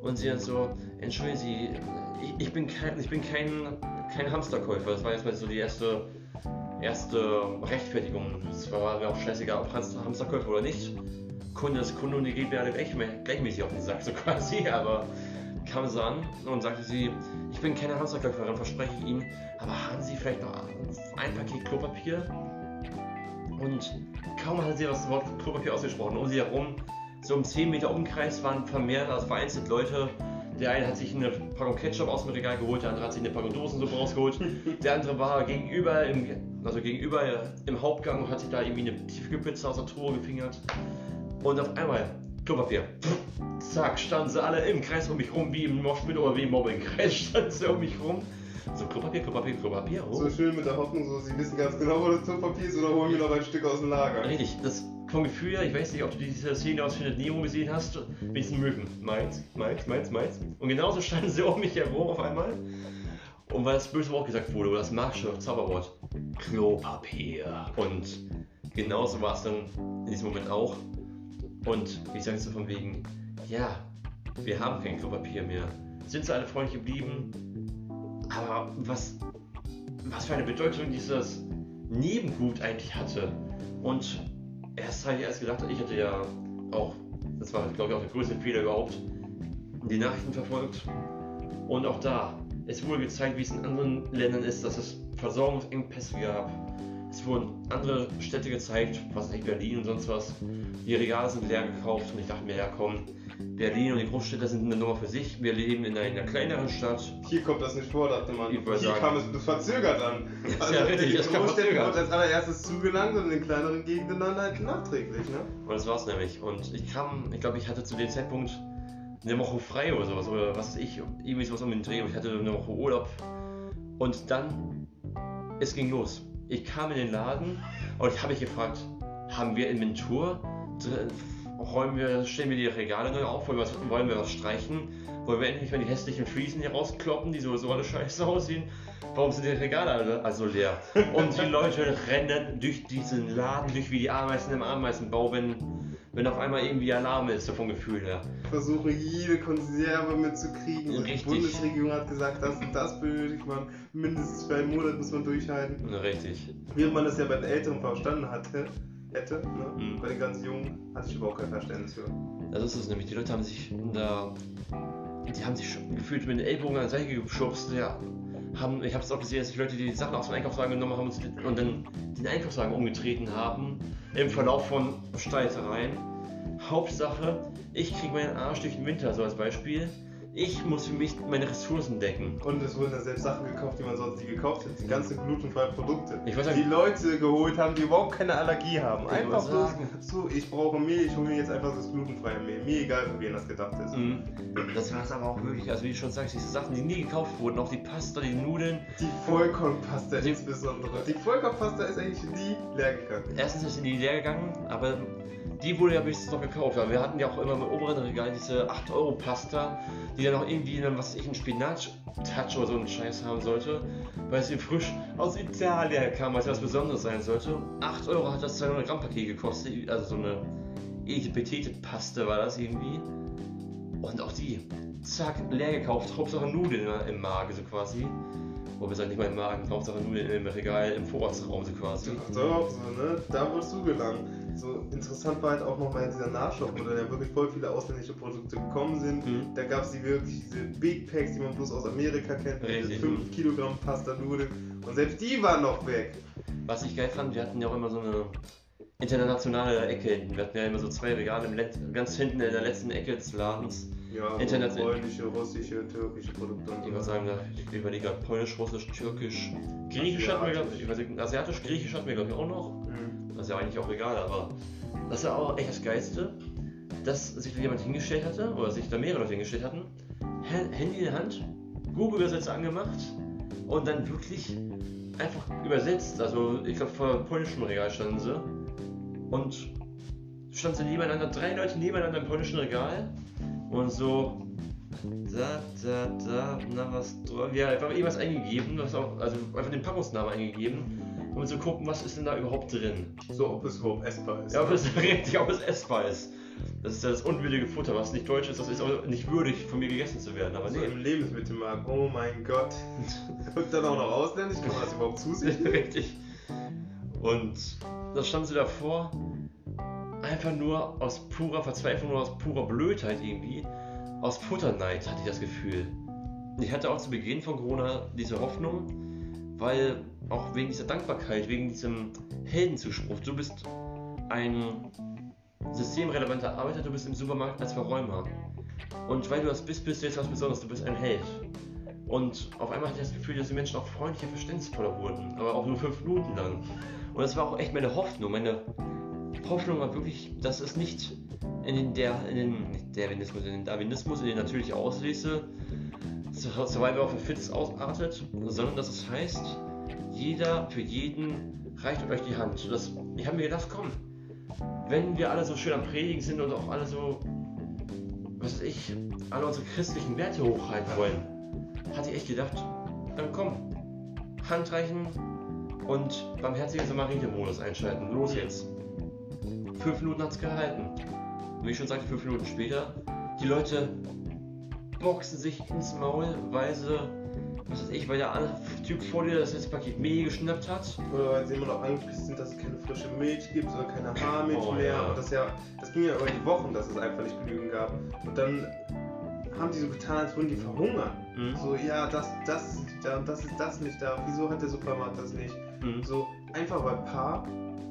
und sie hat so, entschuldigen Sie, ich, ich bin kein, ich bin kein, kein Hamsterkäufer. Das war erstmal so die erste, erste Rechtfertigung. Es war mir auch scheißegal, ob Hamster- Hamsterkäufer oder nicht. Kunde ist Kunde und die geht mir alle gleich, gleichmäßig auf den Sack, so quasi, aber kam sie an und sagte sie, ich bin keine Hamsterkäuferin, verspreche ich Ihnen, aber haben Sie vielleicht noch ein Paket Klopapier? Und kaum hatte sie das Wort Klopapier ausgesprochen, um sie herum, so im 10 Meter Umkreis waren vermehrt, also vereinzelt Leute. Der eine hat sich eine Packung Ketchup aus dem Regal geholt, der andere hat sich eine Packung Dosensuppe rausgeholt. Der andere war gegenüber im, also gegenüber im Hauptgang und hat sich da irgendwie eine Tiefkühlpizza aus der Truhe gefingert. Und auf einmal Klopapier. Zack, standen sie alle im Kreis um mich rum, wie im Moshpit oder wie im Mobbingkreis standen sie um mich rum. So Klopapier, Klopapier, Klopapier. Oh. So schön mit der Hoffnung, so, sie wissen ganz genau, wo das Klopapier ist oder holen wir noch ein Stück aus dem Lager. Richtig, das vom Gefühl her, ich weiß nicht, ob du diese Szene aus Findet Nemo gesehen hast, mit diesen Möwen. Meins, meins, meins, meins. Und genauso standen sie um mich herum auf einmal. Und weil das böse Wort gesagt wurde, oder das magische Zauberwort, Klopapier. Und genauso war es dann in diesem Moment auch. Und ich sage so von wegen, ja, wir haben kein Klopapier mehr. Sind sie alle freundlich geblieben? Aber was, was für eine Bedeutung dieses Nebengut eigentlich hatte. Und erst habe ich erst gedacht, ich hatte ja auch, das war glaube ich auch der größte Fehler überhaupt, die Nachrichten verfolgt. Und auch da, es wurde gezeigt, wie es in anderen Ländern ist, dass es Versorgungsengpässe gab. Es wurden andere Städte gezeigt, was nicht Berlin und sonst was. Die Regale sind leer gekauft und ich dachte mir, ja komm, Berlin und die Großstädte sind eine Nummer für sich. Wir leben in einer kleineren Stadt. Hier kommt das nicht vor, dachte man. Hier sagen- kam es bloß verzögert an. Also ja richtig, die das kam Großstädten wird als allererstes zugelangt und in den kleineren Gegenden dann halt nachträglich, ne? Und das war's nämlich. Und ich kam, ich glaube, ich hatte zu dem Zeitpunkt eine Woche frei oder sowas. Oder was weiß ich, irgendwie sowas um den Dreh. Und ich hatte eine Woche Urlaub. Und dann, es ging los. Ich kam in den Laden und ich habe mich gefragt, haben wir Inventur? Räumen wir, stellen wir die Regale neu auf? Wollen wir, was, wollen wir was streichen? Wollen wir endlich mal die hässlichen Fliesen hier rauskloppen, die sowieso alle scheiße aussehen? Warum sind die Regale alle also leer? Und die Leute rennen durch diesen Laden durch wie die Ameisen im Ameisenbau, wenn, wenn auf einmal irgendwie Alarm ist, so vom Gefühl her. Versuche jede Konserve mitzukriegen. Und. Die Bundesregierung hat gesagt, das und das benötigt man. Mindestens für einen Monat muss man durchhalten. Richtig. Während man das ja bei den Älteren verstanden hatte, hätte, ne? Mhm. bei den ganz Jungen hatte ich überhaupt kein Verständnis für. Das ist es nämlich. Die Leute haben sich da. Die haben sich gefühlt mit den Ellbogen an die Seite geschubst. Ja, haben, ich habe es auch gesehen, dass die Leute die Sachen aus dem Einkaufswagen genommen haben und, dann den Einkaufswagen umgetreten haben. Im Verlauf von Streitereien. Hauptsache, ich kriege meinen Arsch durch den Winter, so als Beispiel. Ich muss für mich meine Ressourcen decken. Und es wurden da selbst Sachen gekauft, die man sonst nie gekauft hätte. Die ganzen glutenfreien Produkte. Ich weiß die Leute geholt haben, die überhaupt keine Allergie haben. Einfach bloß so, ich brauche Mehl, ich hole mir jetzt einfach das glutenfreie Mehl. Mir egal, für wen das gedacht ist. Mhm. Das war es aber auch wirklich, also wie du schon sagst, diese Sachen, die nie gekauft wurden, auch die Pasta, die Nudeln. Die Vollkornpasta Die- insbesondere. Die Vollkornpasta ist eigentlich nie leer gegangen. Erstens ist sie nie leer gegangen, aber die wurde ja wenigstens noch gekauft. Aber wir hatten ja auch immer im oberen Regal diese 8-Euro-Pasta, die ja noch irgendwie einen, was ich, einen Spinat-Touch oder so einen Scheiß haben sollte, weil es frisch aus Italien kam, weil es was Besonderes sein sollte. 8 Euro hat das 200 Gramm Paket gekostet, also so eine Etepetete-Paste war das irgendwie. Und auch die, zack, leer gekauft, Hauptsache Nudeln im Magen so quasi. Wo wir sagen, nicht mal im Magen, Hauptsache Nudeln im Regal, im Vorratsraum so quasi. So, auch so, ne? Da wirst du gelangen. So interessant war halt auch nochmal dieser Nachschub, wo dann ja wirklich voll viele ausländische Produkte gekommen sind. Mhm. Da gab es die wirklich diese Big Packs, die man bloß aus Amerika kennt, Richtig. 5 Kilogramm Pasta Nudeln. Und selbst die waren noch weg. Was ich geil fand, wir hatten ja auch immer so eine internationale Ecke hinten. Wir hatten ja immer so zwei Regale ganz hinten in der letzten Ecke des Ladens. Ja, International- polnische, russische, türkische Produkte. und Ich würde sagen, ich überlege gerade polnisch, russisch, türkisch, griechisch hatten wir, glaub ich, asiatisch, griechisch hatten wir glaube ich auch noch. Mhm. Ist ja eigentlich auch egal, aber das war auch echt das Geilste, dass sich da jemand hingestellt hatte, oder sich da mehrere Leute hingestellt hatten, Ha- Handy in der Hand, Google-Übersetzer angemacht und dann wirklich einfach übersetzt. Also ich glaube vor dem polnischen Regal standen sie und standen sie nebeneinander, drei Leute nebeneinander im polnischen Regal und so da, da, da, na was, ja, einfach irgendwas eingegeben, was auch, also einfach den Packungsnamen eingegeben, um zu gucken, was ist denn da überhaupt drin. So, ob es überhaupt essbar ist. Ja, ob es richtig, ob es essbar ist. Das ist ja das unwürdige Futter, was nicht deutsch ist, das ist auch nicht würdig von mir gegessen zu werden. Aber so nee, im Lebensmittelmarkt. Oh mein Gott. Und dann auch noch ausländisch, kann man das überhaupt zusehen? richtig. Und da stand sie davor, einfach nur aus purer Verzweiflung oder aus purer Blödheit irgendwie, aus Futterneid hatte ich das Gefühl. Ich hatte auch zu Beginn von Corona diese Hoffnung, weil auch wegen dieser Dankbarkeit, wegen diesem Heldenzuspruch, du bist ein systemrelevanter Arbeiter, du bist im Supermarkt als Verräumer. Und weil du das bist, bist du jetzt was Besonderes, du bist ein Held. Und auf einmal hatte ich das Gefühl, dass die Menschen auch freundlicher, verständnisvoller wurden, aber auch nur fünf Minuten lang. Und das war auch echt meine Hoffnung. Meine Hoffnung war wirklich, dass es nicht in den, der, in den, Darwinismus, in den Darwinismus, in den natürliche Auslese, Survival of the Fittest ausartet, sondern dass es heißt, jeder für jeden reicht euch die Hand. Das, ich habe mir gedacht, komm, wenn wir alle so schön am Predigen sind und auch alle so, was weiß ich, alle unsere christlichen Werte hochhalten wollen, hatte ich echt gedacht, dann komm, Handreichen und barmherziger Samariter-Modus einschalten. Los jetzt. Fünf Minuten hat es gehalten. Wie ich schon sagte, fünf Minuten später, die Leute boxen sich ins Maul, weil sie, was weiß ich, weil der andere Typ vor dir das letzte Paket Mehl geschnappt hat. Oder weil sie immer noch angepisst sind, dass es keine frische Milch gibt oder keine Haarmilch Oh, mehr. ja. Und das, ja, das ging ja über die Wochen, dass es einfach nicht genügend gab. Und dann haben die so getan, als würden die verhungern. Mhm. So, ja, das, das ist nicht da und das ist das nicht da. Wieso hat der Supermarkt das nicht? Mhm. So, einfach weil ein paar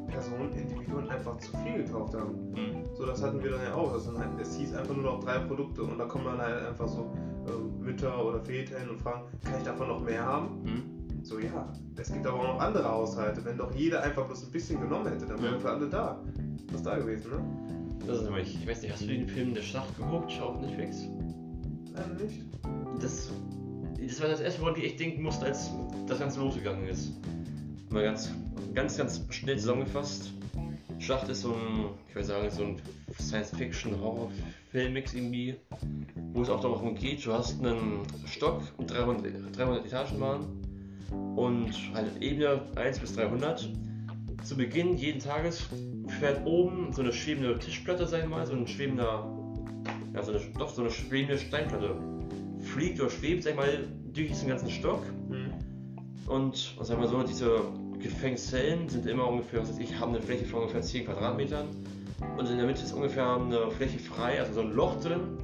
Personen, Individuen einfach zu viel gekauft haben. Mhm. So, das hatten wir dann ja auch. Das dann halt, es hieß einfach nur noch drei Produkte und da kommen dann halt einfach so ähm, Mütter oder Väter hin und fragen, kann ich davon noch mehr haben? Mhm. So, ja, es gibt aber auch noch andere Haushalte. Wenn doch jeder einfach bloß ein bisschen genommen hätte, dann wären für alle da. Was da gewesen, ne? Das ist nämlich, ich weiß nicht, hast du den Film Der Schlacht geguckt auf Netflix? Leider nicht. Das, das war das erste, woran ich echt denken musste, als das Ganze losgegangen ist. Mal ganz, ganz, ganz schnell zusammengefasst. Schlacht ist so ein, ich würde sagen, so ein Science-Fiction-Horror-Filmmix irgendwie, wo es auch darum geht, du hast einen Stock mit 300, 300 Etagen waren und halt Ebene 1 bis 300. Zu Beginn jeden Tages fährt oben so eine schwebende Tischplatte, sag ich mal, so ein schwebender, ja, so eine, doch so eine schwebende Steinplatte. Fliegt oder schwebt, sag ich mal, durch diesen ganzen Stock. Hm. Und sagen wir so, diese Gefängniszellen sind immer ungefähr, was weiß ich, haben eine Fläche von ungefähr 10 Quadratmetern. Und in der Mitte ist ungefähr eine Fläche frei, also so ein Loch drin,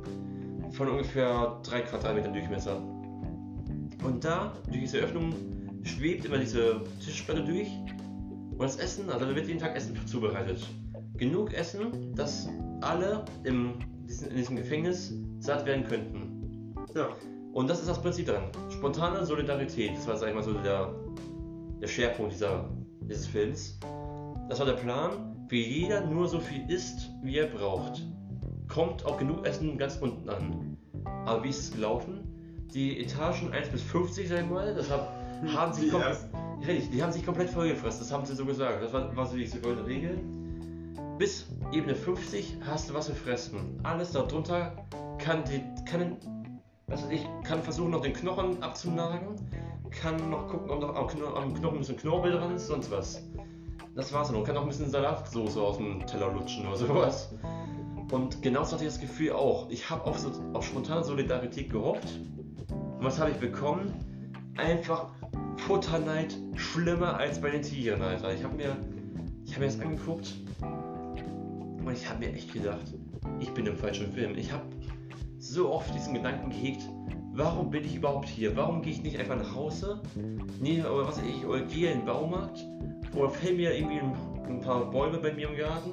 von ungefähr 3 Quadratmetern Durchmesser. Und da, durch diese Öffnung, schwebt immer diese Tischplatte durch. Und das Essen, also da wird jeden Tag Essen zubereitet. Genug Essen, dass alle im, in diesem Gefängnis satt werden könnten. Ja. Und das ist das Prinzip daran. Spontane Solidarität, das war, sag ich mal, so der, der Schwerpunkt dieser, dieses Films. Das war der Plan, wie jeder nur so viel isst, wie er braucht. Kommt auch genug Essen ganz unten an. Aber wie ist es gelaufen? Die Etagen 1 bis 50, sag ich mal, das hab, haben sich Die komplett, richtig, die haben sich komplett vollgefressen, das haben sie so gesagt. Das war, war so diese goldene Regel. Bis Ebene 50 hast du was gefressen. Alles darunter kann, die, kann Also ich kann versuchen, noch den Knochen abzunagen, kann noch gucken, ob noch am, Kno am Knochen ein bisschen Knorpel dran ist, sonst was. Das war's dann. Kann auch ein bisschen Salatsoße aus dem Teller lutschen oder sowas. Und genauso hatte ich das Gefühl auch. Ich habe auf, so, auf spontane Solidarität gehofft. Und was habe ich bekommen? Einfach Futterneid schlimmer als bei den Tigern, Alter. Ich habe mir, hab mir das angeguckt und ich habe mir echt gedacht, ich bin im falschen Film. Ich habe so oft diesen Gedanken gehegt, warum bin ich überhaupt hier? Warum gehe ich nicht einfach nach Hause? Nee, aber was ich, oder gehe in den Baumarkt oder fäll mir irgendwie ein, paar Bäume bei mir im Garten,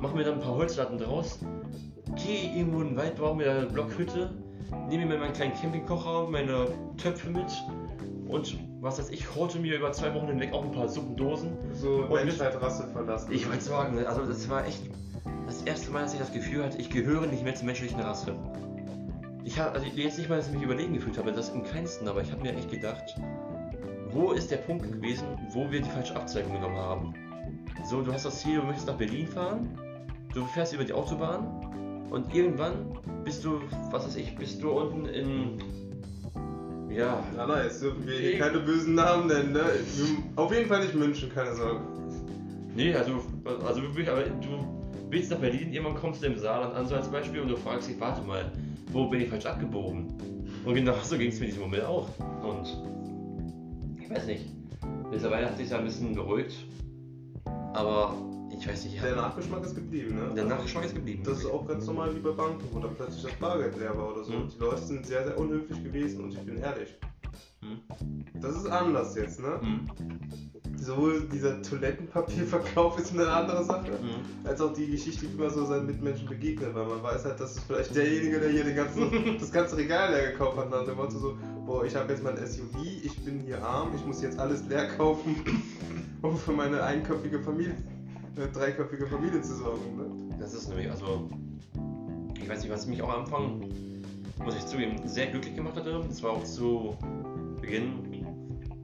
mache mir dann ein paar Holzlatten draus, gehe irgendwo in den Wald, baue mir eine Blockhütte, nehme mir meinen kleinen Campingkocher, meine Töpfe mit und was weiß ich, horte mir über zwei Wochen hinweg auch ein paar Suppendosen. So Menschheit-Rasse verlassen. Ich wollte sagen, also das war echt das erste Mal, dass ich das Gefühl hatte, ich gehöre nicht mehr zur menschlichen Rasse. Ich habe, also jetzt nicht mal, dass ich mich überlegen gefühlt habe, das im keinsten, aber ich habe mir echt gedacht, wo ist der Punkt gewesen, wo wir die falsche Abzweigung genommen haben? So, du hast das Ziel, du möchtest nach Berlin fahren, du fährst über die Autobahn und irgendwann bist du, was weiß ich, bist du unten in ja. Ja, nice. Dürfen wir hier keine bösen Namen nennen, ne? Auf jeden Fall nicht München, keine Sorge. Nee, also, also wirklich, aber du willst nach Berlin, irgendwann kommst du im Saarland an, so als Beispiel, und du fragst dich, warte mal, wo bin ich falsch abgebogen? Und genau so ging es mir in diesem Moment auch. Und ich weiß nicht, mittlerweile hat sich ja ein bisschen beruhigt, aber ich weiß nicht. Der Nachgeschmack ist geblieben, ne? Der Nachgeschmack ist geblieben. Das ist auch ganz normal wie bei Banken, wo dann plötzlich das Bargeld leer war oder so. Mhm. Die Leute sind sehr, sehr unhöflich gewesen und ich bin ehrlich. Mhm. Das ist anders jetzt, ne? Mhm. Sowohl dieser Toilettenpapierverkauf ist eine andere Sache, mhm. als auch die Geschichte, wie man so seinen Mitmenschen begegnet, weil man weiß halt, dass es vielleicht derjenige, der hier den ganzen, das ganze Regal leer gekauft hat, nach dem Motto so, boah, ich habe jetzt mein SUV, ich bin hier arm, ich muss jetzt alles leer kaufen, um für meine einköpfige Familie eine dreiköpfige Familie zu sorgen. Ne? Das ist nämlich, also, ich weiß nicht, was mich auch am Anfang, muss ich zugeben, sehr glücklich gemacht hatte. Das war auch zu Beginn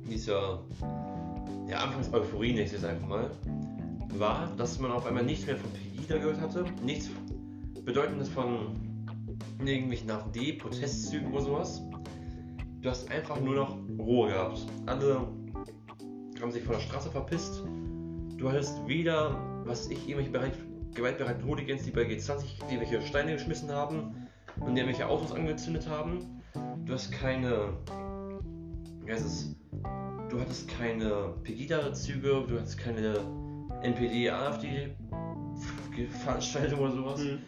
dieser ja, Anfangs-Euphorie, nenne ich es einfach mal, war, dass man auf einmal nichts mehr von PIDA gehört hatte, nichts Bedeutendes von irgendwelchen AfD-Protestzügen oder sowas. Du hast einfach nur noch Ruhe gehabt. Alle haben sich von der Straße verpisst Du hattest weder, was ich, irgendwelche Bereich, gewaltbereiten Hooligans, die bei G20 irgendwelche Steine geschmissen haben und irgendwelche Autos angezündet haben. Du hast keine, wie heißt es, du hattest keine Pegida-Züge, du hattest keine NPD-AfD-Veranstaltung oder sowas. Mhm.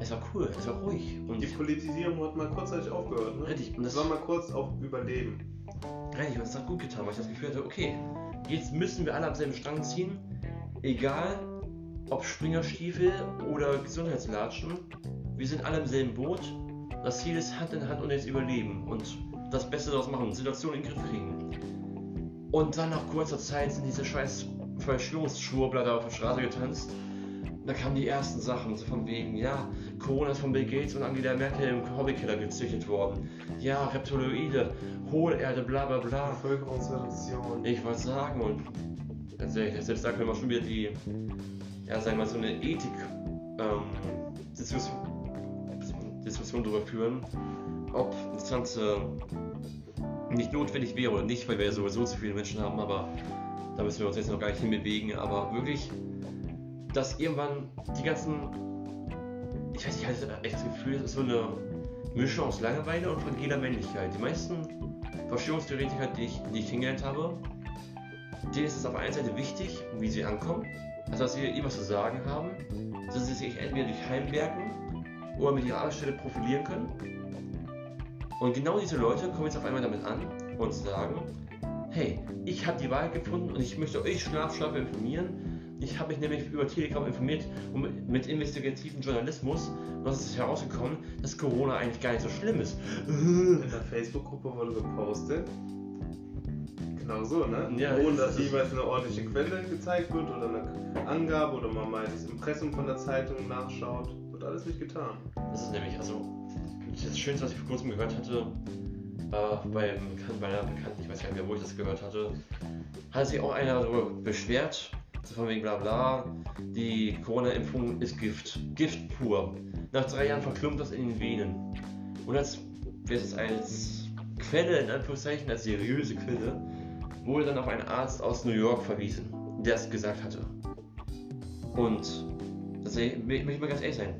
Es war cool, es war ruhig. Und die Politisierung hat mal kurzzeitig aufgehört, ne? Richtig. Und das war mal kurz auf Überleben. Richtig, und es hat gut getan, weil ich das Gefühl hatte, okay, jetzt müssen wir alle am selben Strang ziehen egal ob Springerstiefel oder Gesundheitslatschen, wir sind alle im selben Boot. Das Ziel ist Hand in Hand und jetzt überleben und das Beste daraus machen, Situation in den Griff kriegen. Und dann nach kurzer Zeit sind diese scheiß Verschwörungsschwurbler da auf der Straße getanzt. Da kamen die ersten Sachen, so von wegen, ja, Corona ist von Bill Gates und Angela Merkel im Hobbykeller gezüchtet worden. Ja, Reptiloide, Hohlerde, bla bla bla. Bevölkerungsreduktion. Ich wollte sagen, und selbst, selbst da können wir schon wieder die, ja, sagen wir mal, so eine Ethik ähm, Diskussion darüber führen, ob das Ganze nicht notwendig wäre oder nicht, weil wir ja sowieso zu viele Menschen haben, aber da müssen wir uns jetzt noch gar nicht hinbewegen, aber wirklich, dass irgendwann die ganzen, ich weiß nicht, ich habe echt das Gefühl, so eine Mischung aus Langeweile und fragiler Männlichkeit. Die meisten Verschwörungstheoretiker, die ich, die ich habe, denen ist es auf der einen Seite wichtig, wie sie ankommen, also dass sie irgendwas zu sagen haben, dass sie sich entweder durch Heimwerken oder mit ihrer Arbeitsstelle profilieren können. Und genau diese Leute kommen jetzt auf einmal damit an und sagen, hey, ich habe die Wahrheit gefunden und ich möchte euch schlafschlafe informieren. Ich habe mich nämlich über Telegram informiert und mit investigativen Journalismus und es ist herausgekommen, dass Corona eigentlich gar nicht so schlimm ist. In der Facebook-Gruppe wurde gepostet, Genau so, ne? Ja, Ohne dass jeweils eine ordentliche Quelle gezeigt wird oder eine Angabe oder man mal das Impressum von der Zeitung nachschaut. Wird alles nicht getan. Das ist nämlich, also, das Schönste, was ich vor kurzem gehört hatte, äh, bei, bei einer Bekannten, ich weiß gar nicht mehr, wo ich das gehört hatte, hat sich auch einer darüber beschwert, so von wegen bla bla, die Corona-Impfung ist Gift. Gift pur. Nach drei Jahren verklumpt das in den Venen. Und als wird als Quelle, in Anführungszeichen, als seriöse Quelle, wurde dann auf einen Arzt aus New York verwiesen, der es gesagt hatte. Und das möchte ich mal ganz ehrlich sein.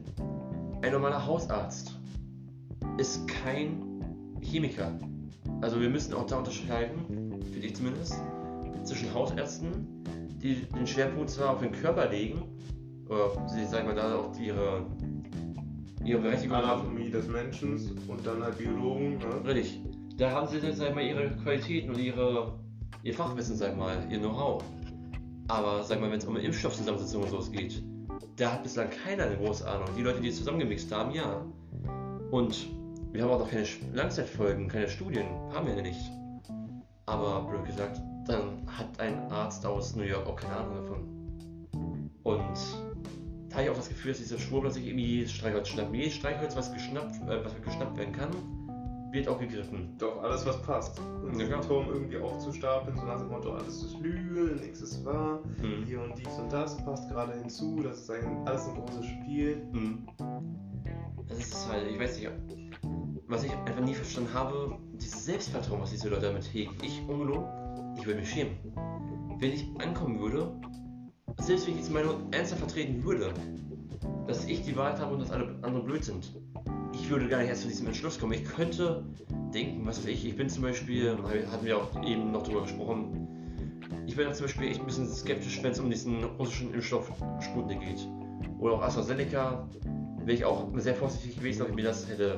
Ein normaler Hausarzt ist kein Chemiker. Also wir müssen auch da unterscheiden, finde ich zumindest, zwischen Hausärzten, die den Schwerpunkt zwar auf den Körper legen, oder sie sagen wir da auch ihre, ihre Berechtigung Anatomie des Menschen und dann halt Biologen. Ne? Richtig. Da haben sie, sag mal, ihre Qualitäten und ihre, ihr Fachwissen, sag mal, ihr Know-how. Aber sag mal, wenn es um Impfstoffzusammensetzung und sowas geht, da hat bislang keiner eine große Ahnung. Die Leute, die es zusammengemixt haben, ja. Und wir haben auch noch keine Langzeitfolgen, keine Studien, haben wir ja nicht. Aber blöd gesagt, dann hat ein Arzt aus New York auch keine Ahnung davon. Und da habe ich auch das Gefühl, dass dieser Schwurbler sich irgendwie jedes Streichholz schnappt. Jedes Streichholz, was geschnappt, äh, was geschnappt werden kann, wird auch gegriffen. Doch, alles was passt. Und ja, den Turm irgendwie aufzustapeln, so nach dem Motto, alles ist Lüge, nichts ist wahr, mhm. hier und dies und das passt gerade hinzu, das ist ein, alles ein großes Spiel. Mhm. Das ist halt, ich weiß nicht, was ich einfach nie verstanden habe, dieses Selbstvertrauen, was diese Leute damit hegen. Ich, ungelogen, ich würde mich schämen. Wenn ich ankommen würde, selbst wenn ich diese Meinung ernsthaft vertreten würde, dass ich die Wahrheit habe und dass alle anderen blöd sind, ich würde gar nicht erst zu diesem Entschluss kommen. Ich könnte denken, was weiß ich, ich bin zum Beispiel, hatten wir auch eben noch darüber gesprochen, ich bin zum Beispiel echt ein bisschen skeptisch, wenn es um diesen russischen Impfstoff Sputnik geht. Oder auch AstraZeneca, wäre ich auch sehr vorsichtig gewesen, ob ich mir das hätte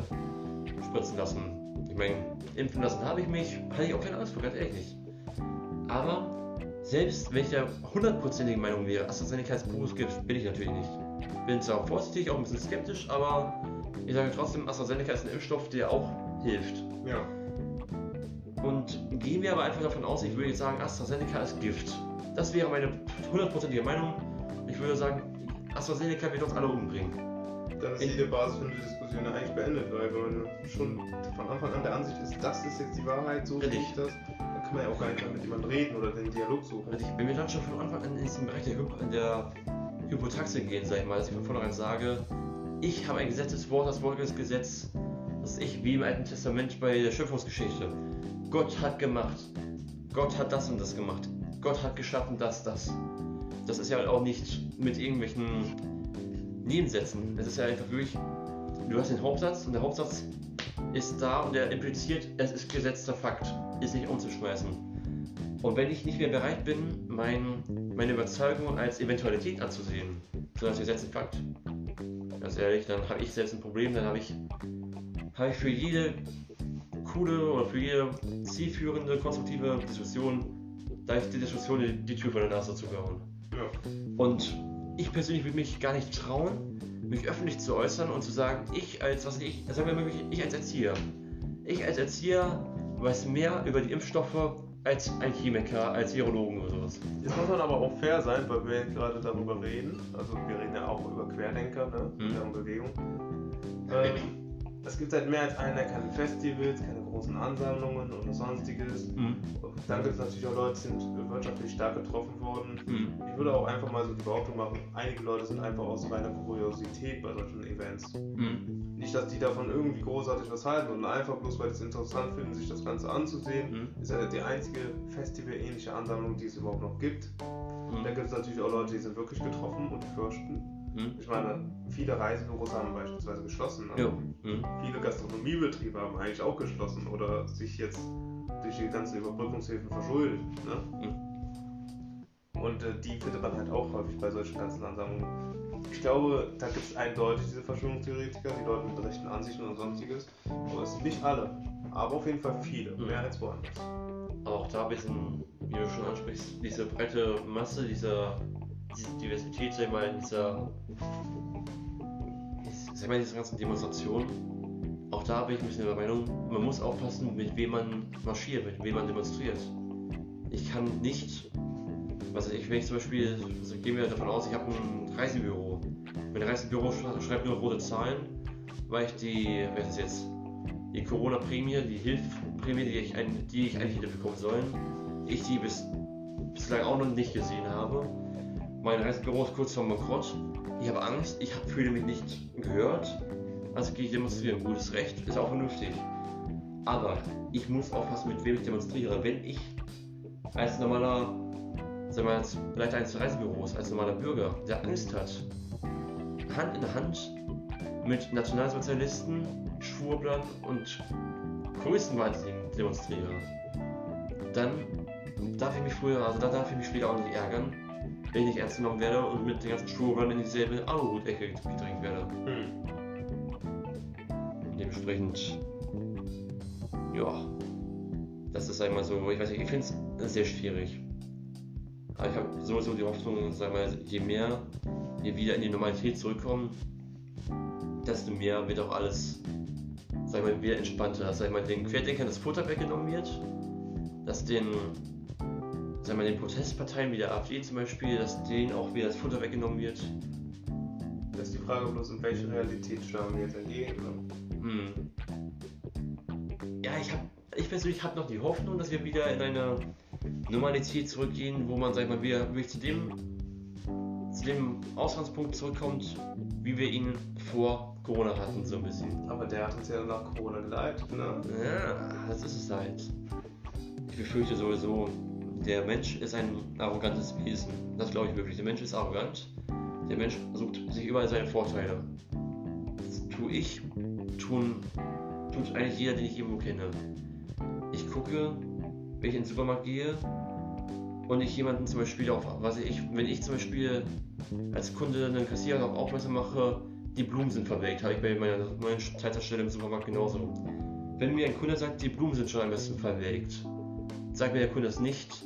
spritzen lassen. Ich meine, impfen lassen habe ich mich, hatte ich auch keine Angst vor, ganz ehrlich nicht. Aber selbst wenn ich der hundertprozentigen Meinung wäre, AstraZeneca ist pures Gift, bin ich natürlich nicht. Bin zwar vorsichtig, auch ein bisschen skeptisch, aber ich sage trotzdem, AstraZeneca ist ein Impfstoff, der auch hilft. Ja. Und gehen wir aber einfach davon aus, ich würde jetzt sagen, AstraZeneca ist Gift. Das wäre meine hundertprozentige Meinung. Ich würde sagen, AstraZeneca wird uns alle umbringen. Dann ist jede Basis für eine Diskussion eigentlich beendet, weil wenn man schon von Anfang an der Ansicht ist, das ist jetzt die Wahrheit, so sehe ich das, dann kann man ja auch gar nicht mehr mit jemandem reden oder den Dialog suchen. Ich bin mir dann schon von Anfang an in diesem Bereich der, Hypo, der Hypotaxe gehen, sag ich mal, dass ich von vornherein sage, ich habe ein Gesetzeswort, das Wort ist Gesetz, das ich wie im Alten Testament bei der Schöpfungsgeschichte. Gott hat gemacht. Gott hat das und das gemacht. Gott hat geschaffen das, das. Das ist ja auch nicht mit irgendwelchen Nebensätzen. Es ist ja einfach wirklich, du hast den Hauptsatz und der Hauptsatz ist da und der impliziert, es ist gesetzter Fakt, ist nicht umzuschmeißen. Und wenn ich nicht mehr bereit bin, mein, meine Überzeugung als Eventualität anzusehen, sondern als gesetzten Fakt, Ganz ehrlich, dann habe ich selbst ein Problem, dann habe ich, hab ich für jede coole oder für jede zielführende, konstruktive Diskussion, da ich die Diskussion die, die Tür vor der Nase zugehauen. Ja. Und ich persönlich würde mich gar nicht trauen, mich öffentlich zu äußern und zu sagen, ich als, was ich, sagen wir wirklich, ich als Erzieher. Ich als Erzieher weiß mehr über die Impfstoffe als ein Chemiker, als Virologen oder sowas. Jetzt muss man aber auch fair sein, weil wir gerade darüber reden. Also wir reden ja auch über Querdenker, ne? Hm. deren Bewegung. Ähm, es gibt seit mehr als einem Jahr keine Festivals, keine großen Ansammlungen oder sonstiges. Mhm. Dann gibt es natürlich auch Leute, die sind wirtschaftlich stark getroffen worden. Mhm. Ich würde auch einfach mal so die Behauptung machen, einige Leute sind einfach aus reiner Kuriosität bei solchen Events. Mhm. Nicht, dass die davon irgendwie großartig was halten, sondern einfach bloß, weil sie es interessant finden, sich das Ganze anzusehen. Mhm. Ist ja die einzige Festival-ähnliche Ansammlung, die es überhaupt noch gibt. Mhm. Da gibt es natürlich auch Leute, die sind wirklich getroffen und fürchten. Hm? Ich meine, viele Reisebüros haben beispielsweise geschlossen. Ne? Hm. Viele Gastronomiebetriebe haben eigentlich auch geschlossen oder sich jetzt durch die ganzen Überbrückungshilfen verschuldet. Ne? Hm. Und äh, die findet man halt auch häufig bei solchen ganzen Ansammlungen. Ich glaube, da gibt es eindeutig diese Verschwörungstheoretiker, die Leute mit rechten Ansichten und sonstiges. Aber es sind nicht alle. Aber auf jeden Fall viele, mehr als woanders. Aber auch da ein bisschen, wie du schon ansprichst, diese breite Masse dieser diese Diversität, sag ich mal, in dieser, sag mal, dieser ganzen Demonstration, auch da bin ich ein bisschen der Meinung, man muss aufpassen, mit wem man marschiert, mit wem man demonstriert. Ich kann nicht, was ich, wenn ich zum Beispiel, also gehen wir davon aus, ich habe ein Reisebüro. Mein Reisebüro schreibt nur rote Zahlen, weil ich die, wer ist jetzt, die Corona-Prämie, die Hilfsprämie, die ich, die ich eigentlich hätte bekommen sollen, ich die bis, bislang auch noch nicht gesehen habe mein Reisebüro ist kurz vor Bankrott. Ich habe Angst, ich fühle mich nicht gehört. Also gehe ich demonstrieren. Gutes Recht, ist auch vernünftig. Aber ich muss aufpassen, mit wem ich demonstriere. Wenn ich als normaler, sagen wir jetzt, Leiter eines Reisebüros, als normaler Bürger, der Angst hat, Hand in Hand mit Nationalsozialisten, Schwurblern und Größenwahnsinnigen demonstriere, dann darf ich mich früher, also da darf ich mich später auch nicht ärgern, wenn ich nicht ernst genommen werde und mit den ganzen Schwurblern in dieselbe Aluhut-Ecke gedrängt werde. Hm. Dementsprechend, ja, das ist einmal so, ich weiß nicht, ich finde es sehr schwierig. Aber ich habe sowieso die Hoffnung, sag mal, je mehr wir wieder in die Normalität zurückkommen, desto mehr wird auch alles, sag mal, wieder entspannter. Dass, sag mal, den Querdenkern das Futter weggenommen wird, dass den, sag mal, den Protestparteien wie der AfD zum Beispiel, dass denen auch wieder das Futter weggenommen wird. Das ist die Frage bloß, in welche Realität schauen wir jetzt entgegen. Ne? Hm. Ja, ich habe, ich persönlich habe noch die Hoffnung, dass wir wieder in eine Normalität zurückgehen, wo man, sag mal, wieder wirklich zu dem, zu dem Ausgangspunkt zurückkommt, wie wir ihn vor Corona hatten, so ein bisschen. Aber der hat uns ja nach Corona geleitet, ne? Ja, das ist es halt. Ich befürchte sowieso, der Mensch ist ein arrogantes Wesen. Das glaube ich wirklich. Der Mensch ist arrogant. Der Mensch sucht sich überall seine Vorteile. Das tue ich, tun, tut eigentlich jeder, den ich irgendwo kenne. Ich gucke, wenn ich in den Supermarkt gehe und ich jemanden zum Beispiel auf, was ich, wenn ich zum Beispiel als Kunde einen Kassierer darauf aufmerksam mache, die Blumen sind verwelkt, habe ich bei meiner neuen Zeitstelle im Supermarkt genauso. Wenn mir ein Kunde sagt, die Blumen sind schon am besten verwelkt, sagt mir der Kunde das nicht,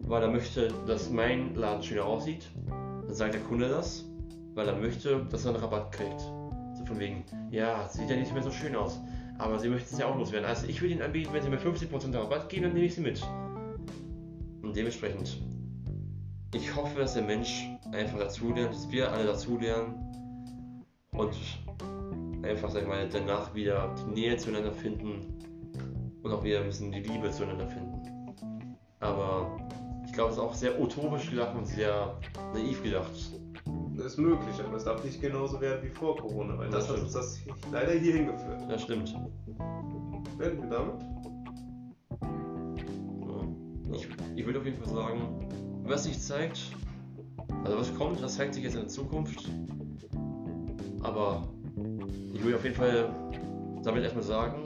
weil er möchte, dass mein Laden schöner aussieht. Dann sagt der Kunde das, weil er möchte, dass er einen Rabatt kriegt. So von wegen, ja, sieht ja nicht mehr so schön aus. Aber sie möchten es ja auch loswerden. Also ich würde ihnen anbieten, wenn sie mir 50% Rabatt geben, dann nehme ich sie mit. Und dementsprechend, ich hoffe, dass der Mensch einfach dazulernt, dass wir alle dazulernen und einfach, sag ich mal, danach wieder die Nähe zueinander finden und auch wieder ein bisschen die Liebe zueinander finden. Aber glaube, es ist auch sehr utopisch gedacht und sehr naiv gedacht. Das ist möglich, aber es darf nicht genauso werden wie vor Corona, weil das, Das hat uns das leider hier hingeführt. Das stimmt. Werden wir damit? Ja. Ich, ich würde auf jeden Fall sagen, was sich zeigt, also was kommt, das zeigt sich jetzt in der Zukunft. Aber ich würde auf jeden Fall damit erstmal sagen,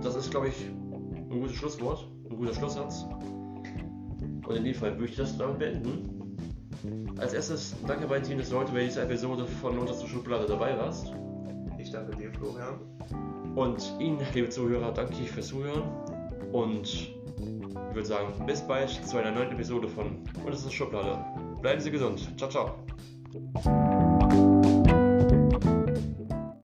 das ist, glaube ich, ein gutes Schlusswort, ein guter Schlusssatz. Und in dem Fall würde ich das damit beenden. Als erstes danke bei Team des Leute, bei dieser Episode von Unterste Schublade dabei warst. Ich danke dir, Florian. Und Ihnen, liebe Zuhörer, danke ich fürs Zuhören. Und ich würde sagen, bis bald zu einer neuen Episode von Unterste Schublade. Bleiben Sie gesund. Ciao, ciao.